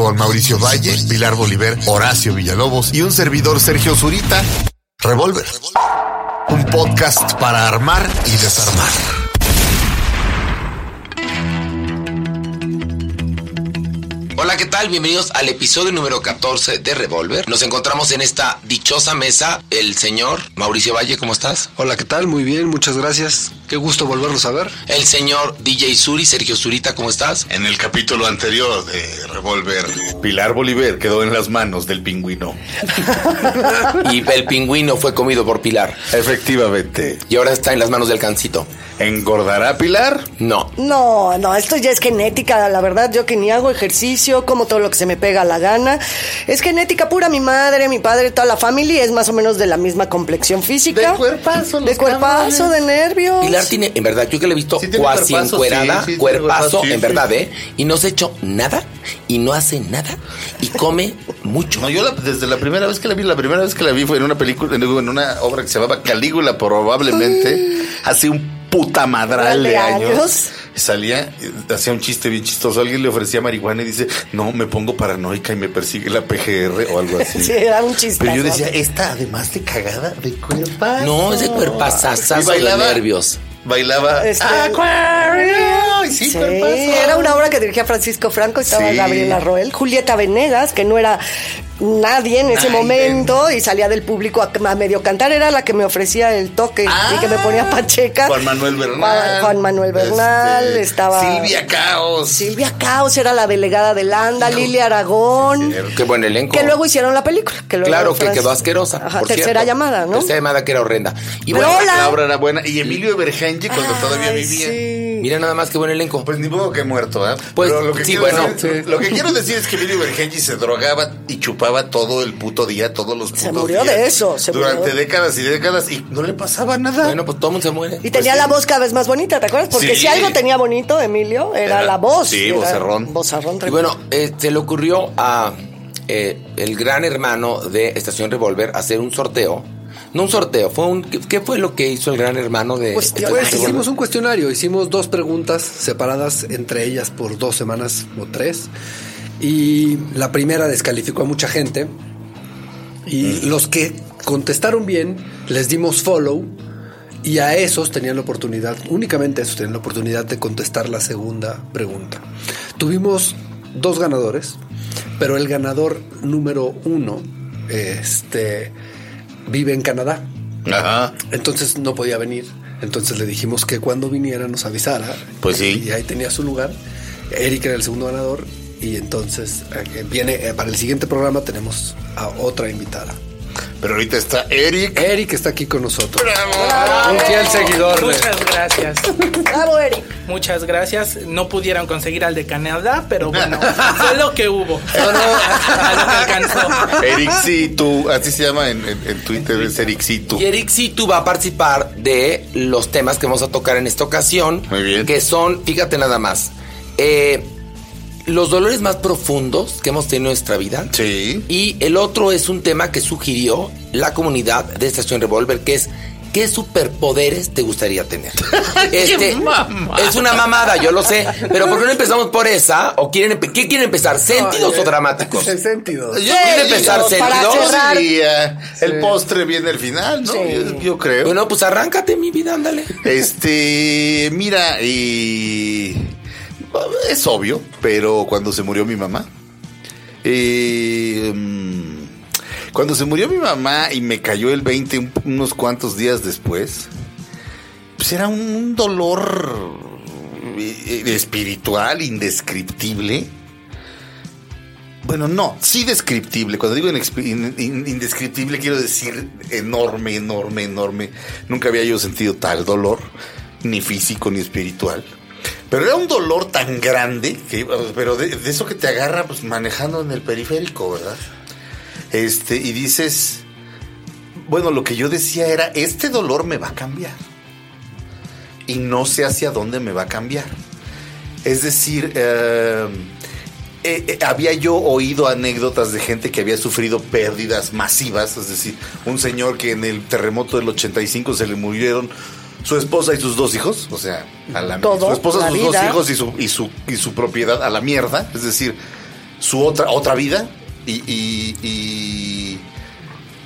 con Mauricio Valle, Pilar Bolívar, Horacio Villalobos y un servidor Sergio Zurita. Revolver. Un podcast para armar y desarmar. Hola, ¿qué tal? Bienvenidos al episodio número 14 de Revolver. Nos encontramos en esta dichosa mesa el señor Mauricio Valle, ¿cómo estás? Hola, ¿qué tal? Muy bien, muchas gracias. Qué gusto volverlos a ver. El señor DJ Suri, Sergio Zurita, ¿cómo estás? En el capítulo anterior de Revolver, Pilar Bolívar quedó en las manos del pingüino. Y el pingüino fue comido por Pilar. Efectivamente. Y ahora está en las manos del cancito. ¿Engordará Pilar? No. No, no, esto ya es genética, la verdad, yo que ni hago ejercicio, como todo lo que se me pega a la gana. Es genética pura, mi madre, mi padre, toda la familia es más o menos de la misma complexión física. De cuerpazo, los De cuerpazo, de nervios. Pilar tiene, en verdad, yo que le he visto Sí cuasi cuerpazo, encuerada, sí, sí tiene cuerpazo, en verdad, ¿eh? Y no se ha hecho nada, y no hace nada, y come mucho. No, yo la- desde la primera vez que la vi, la primera vez que la vi fue en una película, en una obra que se llamaba Calígula, probablemente, hace un puta madral de De años. años. Salía, hacía un chiste bien chistoso. Alguien le ofrecía marihuana y dice, no, me pongo paranoica y me persigue la PGR o algo así. Sí, era un chiste. Pero yo decía, esta además de cagada, de cuerpazo. No, es de cuerpazazazo Y de bailaba. nervios. Bailaba Este-. Y sí, Sí, era una obra que dirigía Francisco Franco, estaba Sí. Gabriela Roel, Julieta Venegas, que no era nadie en ese Ay, momento y salía del público a, a medio cantar, era la que me ofrecía el toque y que me ponía pacheca. Ah. Juan Manuel Bernal. Juan, Juan Manuel Bernal, Este, estaba Silvia Caos. Silvia Caos era la delegada de Landa, Lilia Aragón. Qué buen elenco. Que luego hicieron la película. Que luego Claro, que quedó asquerosa. Ajá, por tercera cierto. llamada, ¿no? Tercera llamada que era horrenda. Y bueno. La obra era buena. Y Emilio Evergenji cuando todavía vivía. sí. Mira nada más qué buen elenco. Pues ni modo que muerto, ¿eh? Pues, Pero lo que sí, quiero bueno. decir- Lo que quiero decir es que Emilio Evergenji se drogaba y chupaba todo el puto día, todos los putos Se murió días, de eso, se durante murió. décadas y décadas y no le pasaba nada. Bueno, pues todo el mundo se muere. Y tenía sí. la voz cada vez más bonita, ¿te acuerdas? Porque Sí. si algo tenía bonito, Emilio, era, Era- la voz. sí, vocerrón. Vocerrón. Y bueno, eh, se le ocurrió a eh, el gran hermano de Estación Revolver hacer un sorteo. No un sorteo, fue un. ¿qué- ¿Qué fue lo que hizo el gran hermano de. Pues Estación hicimos un cuestionario, hicimos dos preguntas separadas entre ellas por dos semanas o tres. Y la primera descalificó a mucha gente. Y los que contestaron bien, les dimos follow. Y a esos tenían la oportunidad, únicamente esos tenían la oportunidad de contestar la segunda pregunta. Tuvimos dos ganadores, pero el ganador número uno este, vive en Canadá. Ajá. Entonces no podía venir. Entonces le dijimos que cuando viniera nos avisara. Pues sí. Y ahí tenía su lugar. Eric era el segundo ganador. Y entonces eh, viene eh, para el siguiente programa tenemos a otra invitada. Pero ahorita está Eric. Eric está aquí con nosotros. ¡Bravo! Un fiel seguidor. de- Muchas gracias. Bravo, Eric. Muchas gracias. No pudieron conseguir al de Canadá, pero bueno, fue lo que hubo. A lo que alcanzó. Eric sí, tú, así se llama en, en- en Twitter, es Eric sí, tú. Y Eric sí tú va a participar de los temas que vamos a tocar en esta ocasión. Muy bien. Que son, fíjate nada más, eh, los dolores más profundos que hemos tenido en nuestra vida. Sí. Y el otro es un tema que sugirió la comunidad de Estación Revolver, que es ¿qué superpoderes te gustaría tener? Este, es una mamada, yo lo sé. Pero ¿por qué no empezamos por esa? ¿O quieren empe- qué quieren empezar? ¿Sentidos o dramáticos? En sentido. Yo ¿Quiere empezar para sentidos? el postre viene al final, ¿no? Yo, yo creo. Bueno, pues arráncate mi vida, ándale. Este, mira, y es obvio, pero cuando se murió mi mamá, eh, mm, cuando se murió mi mamá y me cayó el 20 un- unos cuantos días después, pues era un dolor eh, espiritual indescriptible. Bueno, no, sí descriptible. Cuando digo indescriptible quiero decir enorme, enorme, enorme. Nunca había yo sentido tal dolor, ni físico ni espiritual. Pero era un dolor tan grande, que, pero de, de eso que te agarra pues manejando en el periférico, ¿verdad? Este, y dices, bueno, lo que yo decía era, este dolor me va a cambiar. Y no sé hacia dónde me va a cambiar. Es decir, eh, eh, eh, había yo oído anécdotas de gente que había sufrido pérdidas masivas, es decir, un señor que en el terremoto del 85 se le murieron su esposa y sus dos hijos, o sea, a la Todo, su esposa, sus dos hijos y su, y su y su propiedad a la mierda, es decir, su otra, otra vida. Y, y, y,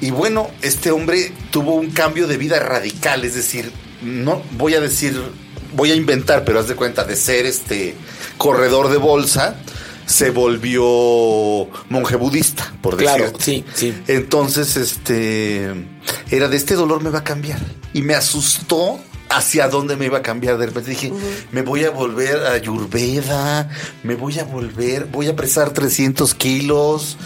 y bueno, este hombre tuvo un cambio de vida radical, es decir, no voy a decir, voy a inventar, pero haz de cuenta, de ser este corredor de bolsa, se volvió monje budista, por Claro, decirte. sí, sí. Entonces, este, era de este dolor me va a cambiar. Y me asustó hacia dónde me iba a cambiar. De repente dije, me voy a volver a Ayurveda, me voy a volver, voy a pesar 300 kilos,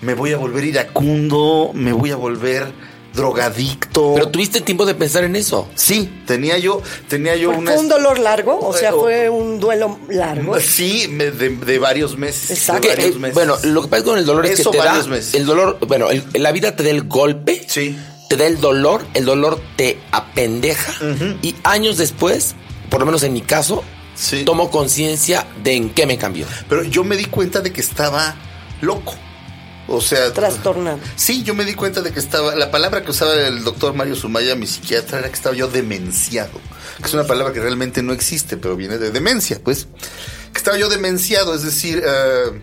me voy a volver iracundo, me voy a volver drogadicto. Pero tuviste tiempo de pensar en eso. Sí, tenía yo, tenía yo ¿Fue una... un dolor largo? O sea, o- fue un duelo largo. Sí, me- de, de varios meses. Exacto. de Que, varios eh, meses. bueno, lo que pasa con el dolor es que te da meses. el dolor, bueno, el- la vida te da el golpe, Sí. Te da el dolor, el dolor te apendeja y años después, por lo menos en mi caso, Sí. tomo conciencia de en qué me cambió. Pero yo me di cuenta de que estaba loco. O sea, Trastornado. Sí, yo me di cuenta de que estaba. La palabra que usaba el doctor Mario Sumaya, mi psiquiatra, era que estaba yo demenciado. Que es una palabra que realmente no existe, pero viene de demencia, pues. Que estaba yo demenciado, es decir, eh,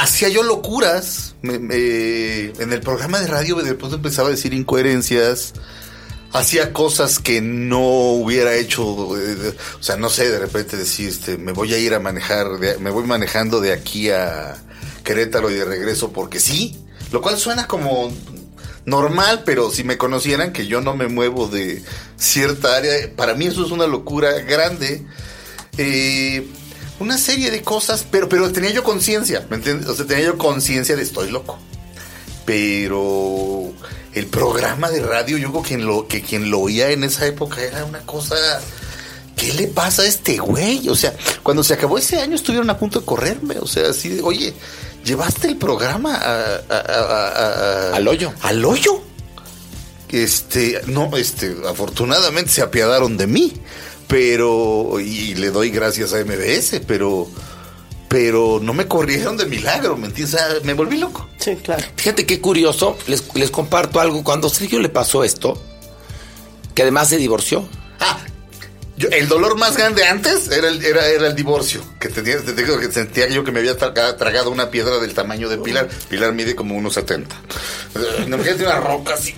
hacía yo locuras. En el programa de radio de empezaba a decir incoherencias. Hacía cosas que no hubiera hecho, eh, o sea, no sé, de repente decir, este, me voy a ir a manejar, me voy manejando de aquí a Querétaro y de regreso porque sí, lo cual suena como normal, pero si me conocieran que yo no me muevo de cierta área, para mí eso es una locura grande. Eh, una serie de cosas, pero, pero tenía yo conciencia, ¿me entiendes? O sea, tenía yo conciencia de estoy loco. Pero el programa de radio, yo creo que quien lo, que quien lo oía en esa época era una cosa. ¿Qué le pasa a este güey? O sea, cuando se acabó ese año estuvieron a punto de correrme. O sea, así de, oye, llevaste el programa a- a- a- a- a- Al hoyo. Al hoyo. Este, no, este, afortunadamente se apiadaron de mí, pero, y le doy gracias a MBS, pero, pero no me corrieron de milagro, ¿me entiendes? O sea, me volví loco. Sí, claro. Fíjate qué curioso, les, les comparto algo. Cuando a Sergio le pasó esto, que además se divorció. Ah, yo- el dolor más grande antes era el, era, era el divorcio, que tenía, te digo que sentía yo que me había traga- tragado una piedra del tamaño de Pilar. Pilar mide como 1,70. Eh, Imagínate una roca así,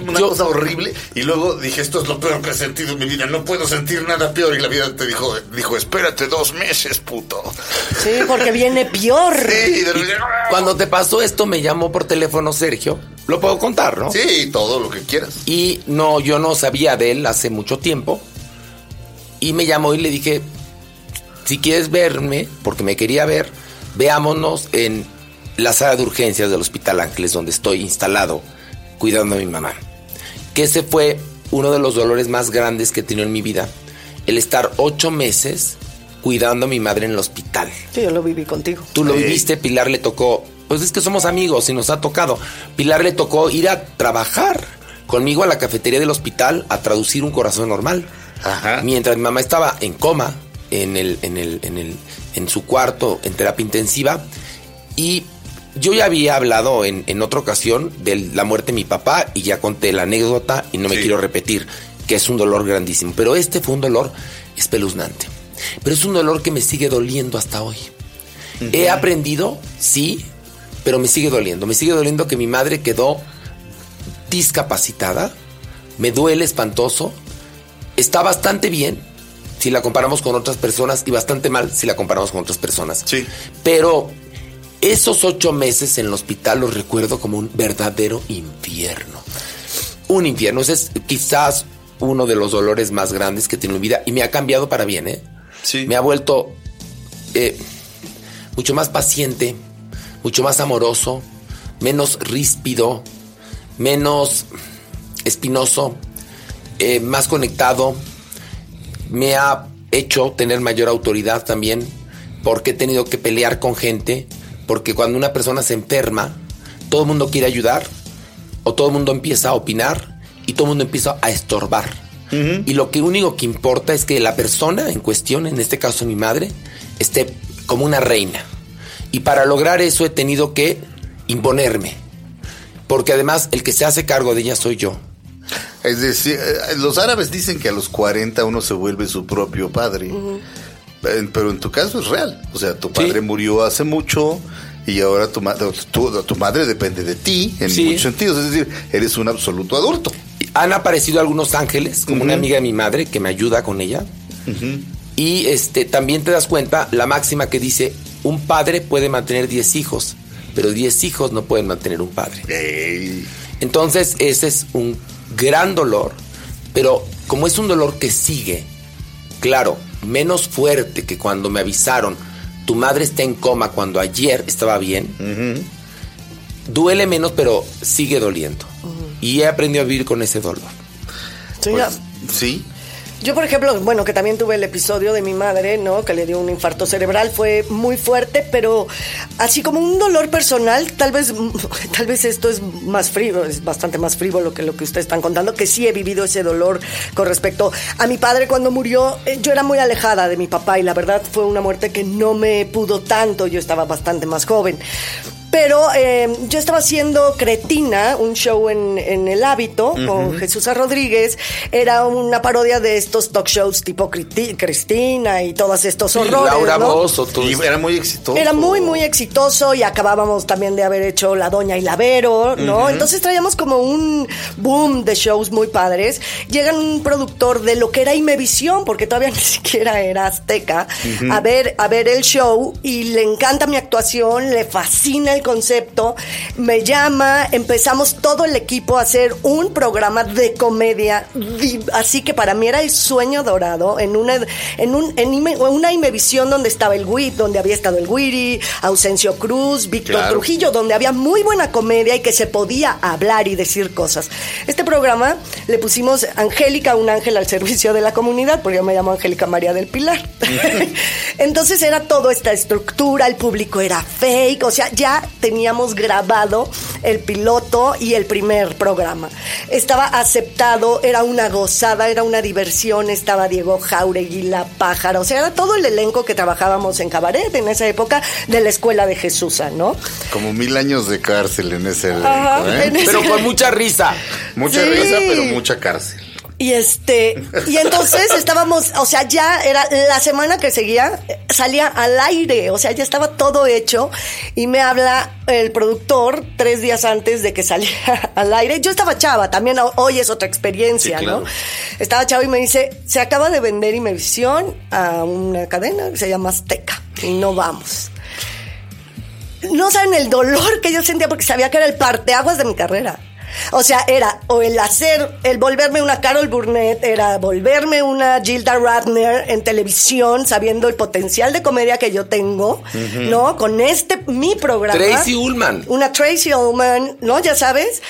una Yo- cosa horrible. Y luego dije, esto es lo peor que he sentido en mi vida, no puedo sentir nada peor. Y la vida te dijo, dijo, espérate dos meses, puto. Sí, porque viene peor. Sí, y de repente, Cuando te pasó esto, me llamó por teléfono Sergio. Lo puedo contar, ¿no? Sí, todo lo que quieras. Y no, yo no sabía de él hace mucho tiempo. Y me llamó y le dije, si quieres verme, porque me quería ver, veámonos en la sala de urgencias del Hospital Ángeles, donde estoy instalado, cuidando a mi mamá. Que ese fue uno de los dolores más grandes que he tenido en mi vida. El estar ocho meses cuidando a mi madre en el hospital. Sí, yo lo viví contigo. Tú lo Sí. viviste, Pilar le tocó. Pues es que somos amigos y nos ha tocado. Pilar le tocó ir a trabajar conmigo a la cafetería del hospital a traducir un corazón normal. Ajá. Mientras mi mamá estaba en coma, en el, en el, en el, en su cuarto, en terapia intensiva. Y yo ya había hablado en, en otra ocasión de la muerte de mi papá y ya conté la anécdota y no me Sí. quiero repetir, que es un dolor grandísimo. Pero este fue un dolor espeluznante. Pero es un dolor que me sigue doliendo hasta hoy. He aprendido, sí, pero me sigue doliendo. Me sigue doliendo que mi madre quedó discapacitada. Me duele espantoso. Está bastante bien si la comparamos con otras personas y bastante mal si la comparamos con otras personas. Sí. Pero esos ocho meses en el hospital los recuerdo como un verdadero infierno. Un infierno. Ese es quizás uno de los dolores más grandes que tiene mi vida y me ha cambiado para bien, ¿eh? Sí. Me ha vuelto eh, mucho más paciente, mucho más amoroso, menos ríspido, menos espinoso, eh, más conectado. Me ha hecho tener mayor autoridad también, porque he tenido que pelear con gente, porque cuando una persona se enferma, todo el mundo quiere ayudar, o todo el mundo empieza a opinar, y todo el mundo empieza a estorbar. Y lo que único que importa es que la persona en cuestión, en este caso mi madre, esté como una reina. Y para lograr eso he tenido que imponerme. Porque además el que se hace cargo de ella soy yo. Es decir, eh, los árabes dicen que a los 40 uno se vuelve su propio padre. Pero en tu caso es real. O sea, tu padre Sí. murió hace mucho y ahora tu, ma- tu, tu madre depende de ti en Sí. muchos sentidos. Es decir, eres un absoluto adulto. Han aparecido algunos ángeles, como una amiga de mi madre que me ayuda con ella. Y este también te das cuenta la máxima que dice, un padre puede mantener 10 hijos, pero 10 hijos no pueden mantener un padre. Entonces, ese es un gran dolor, pero como es un dolor que sigue, claro, menos fuerte que cuando me avisaron, tu madre está en coma cuando ayer estaba bien, duele menos, pero sigue doliendo. Y he aprendido a vivir con ese dolor. Sí, Pues, ya. sí. Yo, por ejemplo, bueno, que también tuve el episodio de mi madre, ¿no? Que le dio un infarto cerebral, fue muy fuerte, pero así como un dolor personal, tal vez, tal vez esto es más frívolo, es bastante más frívolo que lo que ustedes están contando, que sí he vivido ese dolor con respecto a mi padre cuando murió. eh, Yo era muy alejada de mi papá y la verdad fue una muerte que no me pudo tanto, yo estaba bastante más joven. Pero eh, yo estaba haciendo Cretina, un show en, en El Hábito con Jesús. Rodríguez. Era una parodia de estos talk shows tipo Cristi- Cristina y todos estos horrores. Laura ¿no? Bozo, todo Y era muy exitoso. Era muy, muy exitoso y acabábamos también de haber hecho La Doña y Lavero, ¿no? Entonces traíamos como un boom de shows muy padres. Llega un productor de lo que era Imevisión, porque todavía ni siquiera era Azteca, a, ver, a ver el show y le encanta mi actuación, le fascina el concepto, me llama, empezamos todo el equipo a hacer un programa de comedia, di- así que para mí era el sueño dorado en una, en un, en una Imevisión donde estaba el WIP, donde había estado el Wiri, Ausencio Cruz, Víctor Claro. Trujillo, donde había muy buena comedia y que se podía hablar y decir cosas. Este programa le pusimos Angélica, un ángel al servicio de la comunidad, porque yo me llamo Angélica María del Pilar. Entonces era toda esta estructura, el público era fake, o sea, ya teníamos grabado el piloto y el primer programa. Estaba aceptado, era una gozada, era una diversión, estaba Diego Jauregui, La Pájara, o sea, era todo el elenco que trabajábamos en cabaret en esa época de la escuela de Jesús, ¿no? Como mil años de cárcel en ese elenco, Ajá, ¿eh? en ese- Pero con mucha risa. Mucha Sí. risa, pero mucha cárcel. Y este, y entonces estábamos, o sea, ya era la semana que seguía, salía al aire, o sea, ya estaba todo hecho y me habla el productor tres días antes de que saliera al aire. Yo estaba chava, también ho- hoy es otra experiencia, Sí, claro. ¿no? Estaba chava y me dice, se acaba de vender Imevisión a una cadena que se llama Azteca y no vamos. No saben el dolor que yo sentía porque sabía que era el parteaguas de mi carrera. O sea, era o el hacer, el volverme una Carol Burnett, era volverme una Gilda Radner en televisión, sabiendo el potencial de comedia que yo tengo, ¿no? Con este, mi programa. Tracy Ullman. Una Tracy Ullman, ¿no? Ya sabes.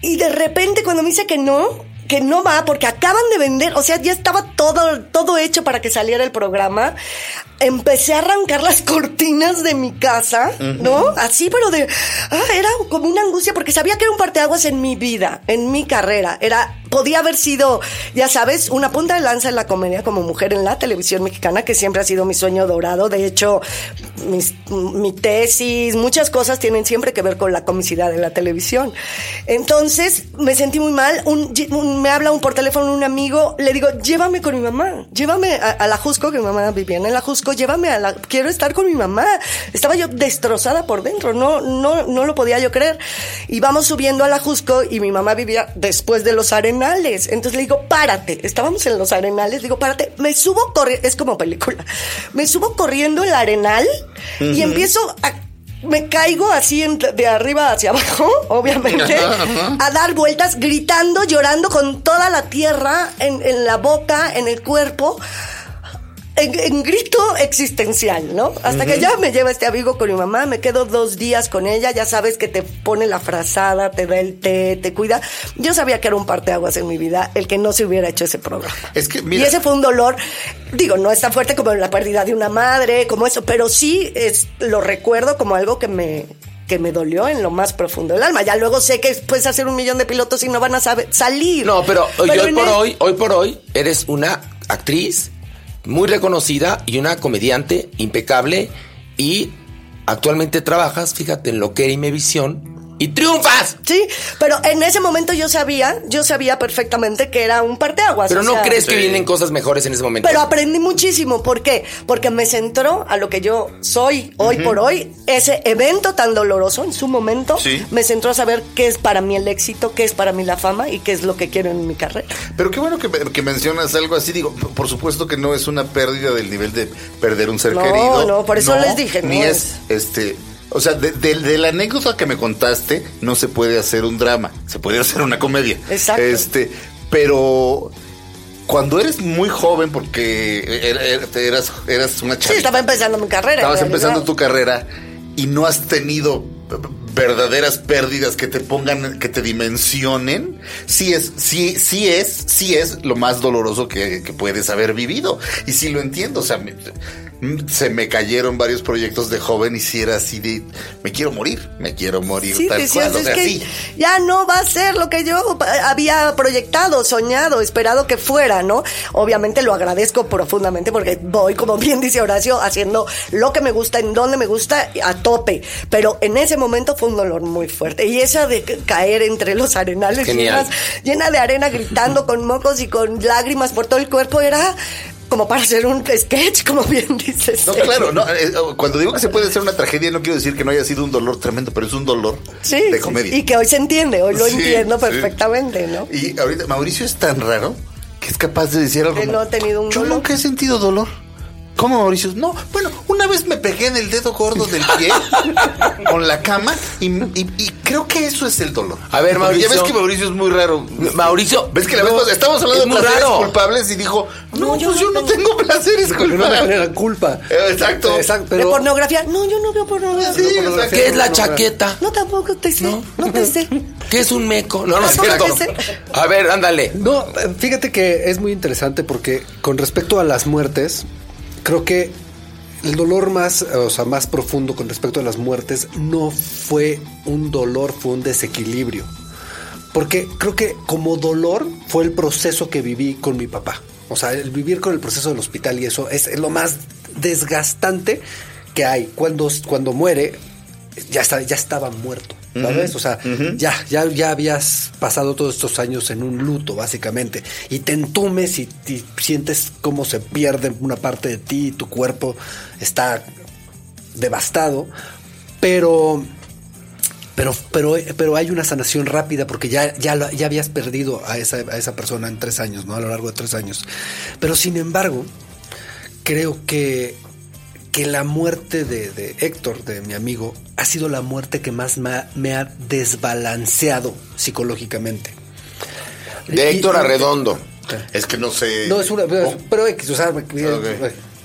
Y de repente cuando me dice que no, que no va porque acaban de vender, o sea, ya estaba todo, todo hecho para que saliera el programa. Empecé a arrancar las cortinas de mi casa, ¿no? Así, pero de, ah, era como una angustia porque sabía que era un parteaguas en mi vida, en mi carrera. Era, podía haber sido, ya sabes, una punta de lanza en la comedia como mujer en la televisión mexicana, que siempre ha sido mi sueño dorado. De hecho, mis- mi tesis, muchas cosas tienen siempre que ver con la comicidad de la televisión. Entonces, me sentí muy mal. Un- un- me habla un por teléfono un amigo, le digo, llévame con mi mamá, llévame a, a la Jusco, que mi mamá vivía en la Jusco, llévame a la, quiero estar con mi mamá. Estaba yo destrozada por dentro, no, no, no lo podía yo creer. Y vamos subiendo a la Jusco y mi mamá vivía después de los arenales. Entonces le digo, párate. Estábamos en los arenales, digo, párate. Me subo corriendo, es como película. Me subo corriendo el arenal y empiezo a me caigo así de arriba hacia abajo, obviamente, a dar vueltas, gritando, llorando con toda la tierra en, en la boca, en el cuerpo. En, en grito existencial, ¿no? Hasta que ya me lleva este amigo con mi mamá, me quedo dos días con ella, ya sabes que te pone la frazada, te da el té, te cuida. Yo sabía que era un parteaguas en mi vida el que no se hubiera hecho ese programa. Es que, mira- Y ese fue un dolor, digo, no es tan fuerte como la pérdida de una madre, como eso, pero sí es, lo recuerdo como algo que me que me dolió en lo más profundo del alma. Ya luego sé que puedes hacer un millón de pilotos y no van a saber salir. No, pero, hoy- por el- hoy, hoy por hoy, eres una actriz muy reconocida y una comediante impecable y actualmente trabajas, fíjate, en lo que era Imevisión y triunfas. Sí, pero en ese momento yo sabía, yo sabía perfectamente que era un parteaguas. Pero o no sea, crees que vienen cosas mejores en ese momento. Pero aprendí muchísimo. ¿Por qué? Porque me centró a lo que yo soy hoy por hoy. Ese evento tan doloroso en su momento Sí. me centró a saber qué es para mí el éxito, qué es para mí la fama y qué es lo que quiero en mi carrera. Pero qué bueno que, que mencionas algo así. Digo, por supuesto que no es una pérdida del nivel de perder un ser No, querido. no, por eso les dije, Ni no es, este. O sea, de, de- de la anécdota que me contaste, no se puede hacer un drama, se puede hacer una comedia. Exacto. Este, pero cuando eres muy joven, porque er- er- eras, eras una Sí, chavita, estaba empezando mi carrera. estabas empezando tu carrera y no has tenido verdaderas pérdidas que te pongan, que te dimensionen, sí es, sí, sí es, sí es lo más doloroso que, que puedes haber vivido. Y sí lo entiendo, o sea, me- se me cayeron varios proyectos de joven y si era así de, me quiero morir, me quiero morir Sí, tal decías, cual, o es sea, que sí. ya no va a ser lo que yo había proyectado, soñado, esperado que fuera, ¿no? Obviamente lo agradezco profundamente porque voy, como bien dice Horacio, haciendo lo que me gusta, en donde me gusta, a tope. Pero en ese momento fue un dolor muy fuerte. Y esa de ca- caer entre los arenales llenas, llena de arena, gritando con mocos y con lágrimas por todo el cuerpo, era como para hacer un sketch, como bien dices. No, claro, no, eh, cuando digo que se puede hacer una tragedia, no quiero decir que no haya sido un dolor tremendo, pero es un dolor Sí, de sí, comedia. y que hoy se entiende, hoy lo Sí, entiendo sí. perfectamente, ¿no? Y ahorita Mauricio es tan raro que es capaz de decir algo. Que no ha tenido un Yo dolor". nunca he sentido dolor. ¿Cómo Mauricio? No, bueno, una vez me pegué en el dedo gordo del pie con la cama y, y- y creo que eso es el dolor. A ver, Porque Ya Mauricio. ves que Mauricio es muy raro. Mauricio. ¿Ves que la no, vez pasada estábamos hablando es de placeres raro. culpables y dijo, no, No, yo pues yo no no tengo placeres Porque no me culpables? culpa. Exacto. Exacto, ¿De pornografía? No, yo no veo pornografía. Sí, sea, ¿Qué es la chaqueta? no, tampoco te sé. No. No, te sé. ¿Qué es un meco? No, no es cierto. A ver, ándale. No, eh, fíjate que es muy interesante porque con respecto a las muertes, creo que el dolor más, o sea, más profundo con respecto a las muertes no fue un dolor, fue un desequilibrio. Porque creo que como dolor fue el proceso que viví con mi papá. O sea, el vivir con el proceso del hospital y eso es, es lo más desgastante que hay. Cuando, cuando muere, ya, está, ya estaba muerto, ¿sabes? O sea, ya, ya, ya habías pasado todos estos años en un luto, básicamente. Y te entumes y, y sientes cómo se pierde una parte de ti, tu cuerpo está devastado. Pero pero, pero, pero hay una sanación rápida porque ya, ya, ya habías perdido a esa, a esa persona en tres años, ¿no? A lo largo de tres años. Pero sin embargo, creo que, que la muerte de, de Héctor, de mi amigo, ha sido la muerte que más me ha, me ha desbalanceado psicológicamente. De Héctor y- Arredondo. Es que no sé. No, es una. Oh. Pero X, o sea, Ok.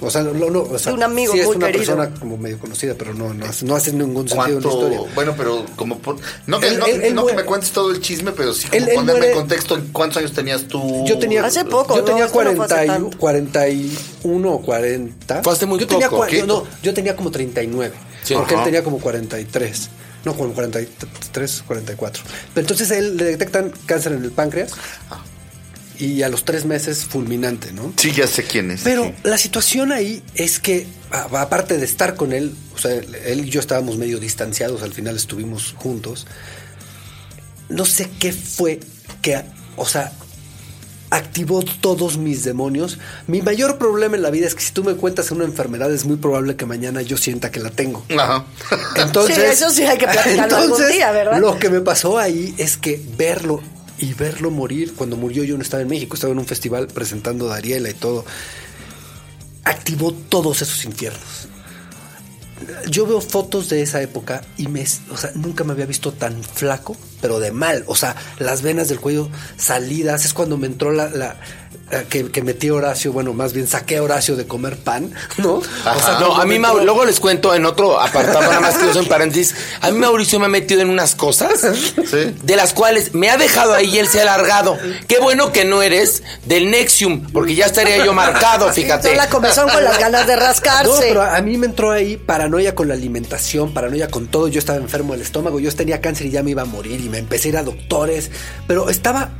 O sea, no, no, o sea, De un amigo sí es muy una querido. persona como medio conocida, pero no, no, hace, no hace ningún sentido en la historia. Bueno, pero como por- no, que, Él- no, él- él no que me cuentes todo el chisme, pero sí como ponerme muere- en contexto en cuántos años tenías tú. Yo tenía, Hace poco, yo ¿no? tenía Esto no fue hace 40 y- tanto. 41 o 40. Fue hace muy yo tenía poco. cua- ¿Qué? yo- no, yo tenía como 39. Sí. porque Ajá. él tenía como 43. No, como 43, 44. Pero entonces él le detectan cáncer en el páncreas. Y a los tres meses fulminante, ¿no? Sí, ya sé quién es. Pero sí. la situación ahí es que, aparte de estar con él, o sea, él y yo estábamos medio distanciados, al final estuvimos juntos. No sé qué fue que, o sea, activó todos mis demonios. Mi mayor problema en la vida es que si tú me cuentas una enfermedad, es muy probable que mañana yo sienta que la tengo. Ajá. Entonces, Sí, eso sí hay que platicarlo algún día, ¿verdad? Lo que me pasó ahí es que verlo y verlo morir, cuando murió yo no estaba en México, estaba en un festival presentando a Dariela y todo, activó todos esos infiernos. Yo veo fotos de esa época y me, o sea, nunca me había visto tan flaco, pero de mal. O sea, las venas del cuello salidas. Es cuando me entró la, la- que, que metí a Horacio, bueno, más bien saqué a Horacio de comer pan, ¿no? O sea, No, a mí Mau- luego les cuento en otro apartado, nada más que eso en paréntesis. A mí Mauricio me ha metido en unas cosas Sí. de las cuales me ha dejado ahí y él se ha alargado. Qué bueno que no eres del Nexium, porque ya estaría yo marcado, fíjate. Son la comezón con las ganas de No, rascarse. pero a mí me entró ahí paranoia con la alimentación, paranoia con todo. Yo estaba enfermo del estómago, yo tenía cáncer y ya me iba a morir y me empecé a ir a doctores, pero estaba,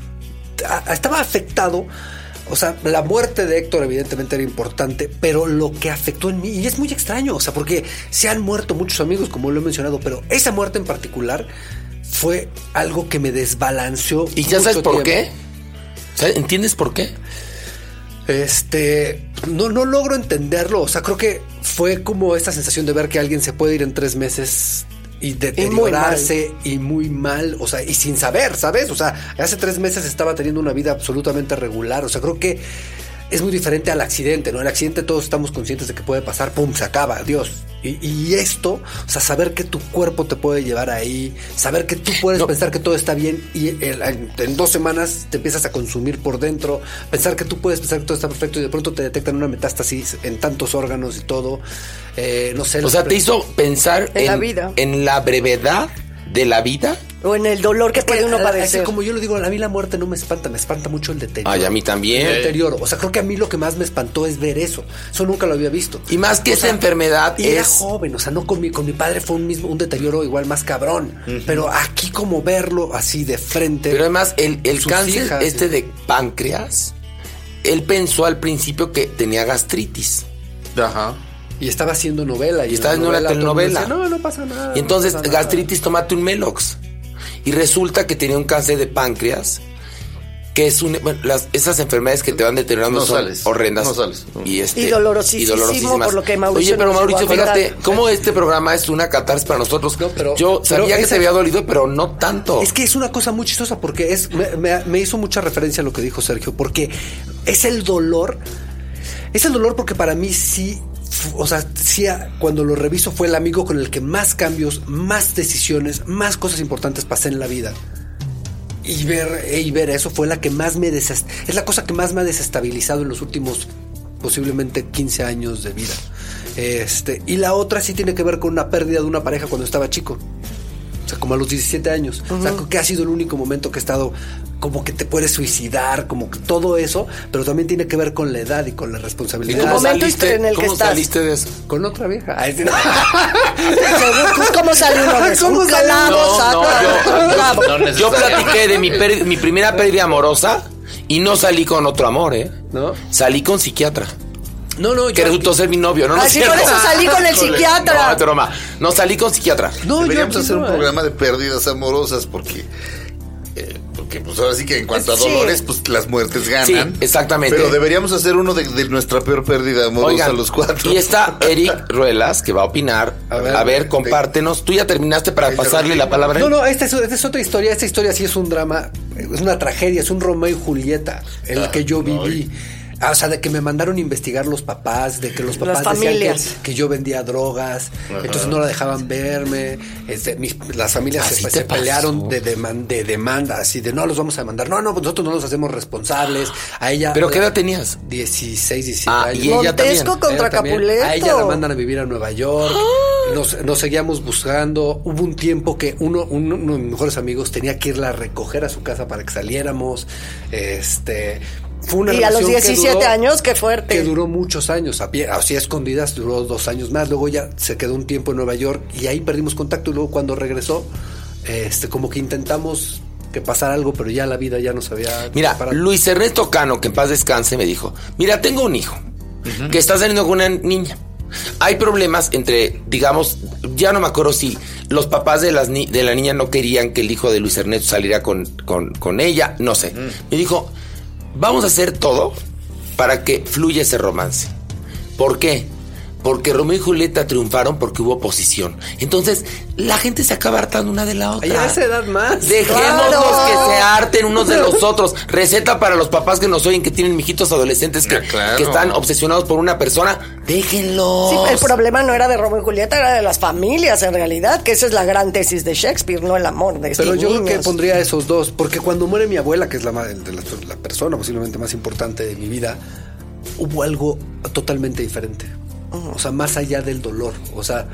estaba afectado. O sea, la muerte de Héctor evidentemente era importante, pero lo que afectó en mí, y es muy extraño, o sea, porque se han muerto muchos amigos, como lo he mencionado, pero esa muerte en particular fue algo que me desbalanceó. ¿Y ya sabes por tiempo. qué? ¿Sabes? ¿Entiendes por qué? Este, no, no logro entenderlo. O sea, creo que fue como esta sensación de ver que alguien se puede ir en tres meses y deteriorarse y muy, mal, o sea, y sin saber, ¿sabes? O sea, hace tres meses estaba teniendo una vida absolutamente regular. O sea, creo que es muy diferente al accidente, ¿no? El accidente todos estamos conscientes de que puede pasar, pum, se acaba, adiós. Y, y esto, o sea, saber que tu cuerpo te puede llevar ahí, saber que tú puedes No. pensar que todo está bien y en, en dos semanas te empiezas a consumir por dentro, pensar que tú puedes pensar que todo está perfecto y de pronto te detectan una metástasis en tantos órganos y todo. Eh, no sé. O sea, te hizo pensar En la vida. en la brevedad de la vida. O en el dolor que puede uno padecer. así como yo lo digo, a mí la muerte no me espanta, me espanta mucho el deterioro. Ay, a mí también. El deterioro. O sea, creo que a mí lo que más me espantó es ver eso. Eso nunca lo había visto. Y más que O esa sea, enfermedad y era es- joven, o sea, no con mi, con mi padre fue un mismo, un deterioro igual más cabrón. Pero aquí como verlo así de frente. Pero además, el, el cáncer hijas, este sí. de páncreas, él pensó al principio que tenía gastritis. Ajá. Y estaba haciendo novela. Y, Y estaba en una telenovela. decía, no, no pasa nada. Y entonces, no pasa nada". gastritis, tómate un Melox. Y resulta que tenía un cáncer de páncreas, que es un, bueno, las, esas enfermedades que te van deteriorando No son sales, horrendas. no sales. Y, este, Y dolorosísimo, y dolorosísimas. por lo que Mauricio Oye, pero Mauricio, fíjate, cómo este programa es una catarsis para nosotros. No, pero- Yo pero sabía que esa- te había dolido, pero no tanto. Es que es una cosa muy chistosa porque es me, me- me hizo mucha referencia a lo que dijo Sergio, porque es el dolor. Es el dolor porque para mí sí, o sea, cuando lo reviso fue el amigo con el que más cambios, más decisiones, más cosas importantes pasé en la vida. Y ver, y ver eso fue la que más me desest- es la cosa que más me ha desestabilizado en los últimos posiblemente 15 años de vida. Este, y la otra sí tiene que ver con una pérdida de una pareja cuando estaba chico. O sea, como a los 17 años. O sea, que ha sido el único momento que he estado como que te puedes suicidar, como que todo eso, pero también tiene que ver con la edad y con la ¿Y responsabilidad. cómo momento saliste, en el que cómo estás. saliste de eso? Con otra vieja. Ay, no. Pues, ¿Cómo sale uno de eso? ¿Cómo No, yo-. No Yo platiqué de mi, primera pérdida amorosa y no salí con otro amor, ¿eh? ¿No? Salí con psiquiatra. No, no, Que yo- resultó ser mi novio, ¿no? no Así por cierto. eso salí con el No, psiquiatra. es broma. No, salí con psiquiatra. no, yo Deberíamos aquí hacer no, un ¿eh? programa de pérdidas amorosas porque. Eh, porque pues ahora sí que en cuanto a Sí. dolores, pues las muertes ganan. Sí, exactamente. Pero deberíamos hacer uno de, de nuestra peor pérdida amorosa Oigan, los cuatro. y está Eric Ruelas que va a opinar. A A ver, ver, compártenos. Tú ya terminaste para pasarle la palabra. a No, él? no, esta es, esta es otra historia. Esta historia sí es un drama, es una tragedia, es un Romeo y Julieta, el Ah, que yo no, viví. O sea, de que me mandaron a investigar los papás, de que los Las papás decían familias. que, que yo vendía drogas, entonces no la dejaban verme. Este, mis- las familias Así se, pelearon de, deman- de demanda, así de no los vamos a demandar. No, no, pues nosotros no los hacemos responsables. A ella. ¿Pero qué edad tenías? 16, 17 Ah, años. y ella Montesco también. contra. Capuleto. A ella la mandan a vivir a Nueva York. Nos, nos seguíamos buscando. Hubo un tiempo que uno, uno, uno de mis mejores amigos tenía que irla a recoger a su casa para que saliéramos. Este. Fue una Y a los relación que 17 duró- años, qué fuerte. Que duró muchos años, a pie- así a escondidas, duró dos años más. Luego ya se quedó un tiempo en Nueva York y ahí perdimos contacto. Y luego cuando regresó, este, como que intentamos que pasara algo, pero ya la vida ya nos había. Mira, separado. Luis Ernesto Cano, que en paz descanse, me dijo: Mira, tengo un hijo que está saliendo con una niña. Hay problemas entre, digamos, ya no me acuerdo si los papás de, las ni- de la niña no querían que el hijo de Luis Ernesto saliera con, con- con ella, no sé. Me dijo, vamos a hacer todo para que fluya ese romance. ¿Por qué? Porque Romeo y Julieta triunfaron porque hubo oposición. Entonces, la gente se acaba hartando una de la otra. Ay, a esa edad más. Dejémonos Claro. que se harten unos de los otros. Receta para los papás que nos oyen, que tienen mijitos adolescentes que, claro. que están obsesionados por una persona. Déjenlos. Sí, el problema no era de Romeo y Julieta, era de las familias en realidad, que esa es la gran tesis de Shakespeare, no el amor de Pero yo creo que niños. pondría esos dos, porque cuando muere mi abuela, que es la, ma- de la, la persona posiblemente más importante de mi vida, hubo algo totalmente diferente. O sea, más allá del dolor. O sea,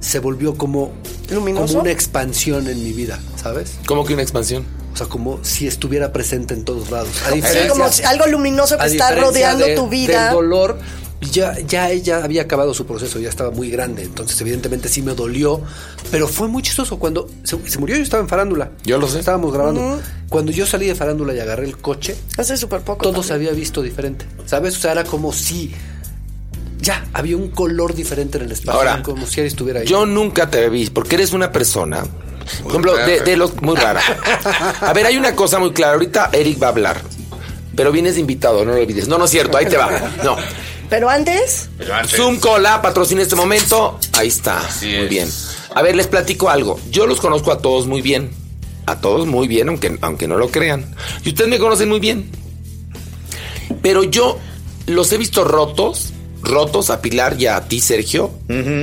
se volvió como, ¿Luminoso? como una expansión en mi vida, ¿sabes? ¿Cómo que una expansión? O sea, como si estuviera presente en todos lados. A Sí, como si- algo luminoso que a está rodeando de- tu vida. Del dolor, ya, ya ella había acabado su proceso, ya estaba muy grande. Entonces, evidentemente, sí me dolió. Pero fue muy chistoso. Cuando se, se murió, yo estaba en farándula. Yo lo sé. Estábamos grabando. Cuando yo salí de farándula y agarré el coche, Hace súper poco. todo se había visto diferente. ¿Sabes? O sea, era como si. Ya, había un color diferente en el espacio. Ahora, como si él estuviera ahí. Yo nunca te vi, porque eres una persona Por ejemplo, de, de los. Muy rara. A ver, hay una cosa muy clara. Ahorita Eric va a hablar. Pero vienes de invitado, no lo olvides. No, no es cierto, ahí te va. No. Pero antes, Zoom Cola patrocina este momento. Ahí está. muy es. bien. A ver, les platico algo. Yo los conozco a todos muy bien. A todos muy bien, aunque, aunque no lo crean. Y ustedes me conocen muy bien. Pero yo los he visto rotos, rotos a Pilar y a ti, Sergio,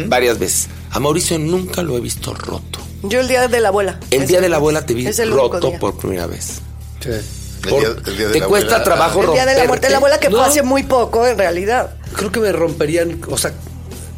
varias veces. A Mauricio nunca lo he visto roto. yo el día de la abuela. El Es día de la abuela te vi roto por primera vez. Sí. El día- el día de te la cuesta abuela. trabajo El día de la muerte de la abuela que No. fue hace muy poco, en realidad. Creo que me romperían, o sea,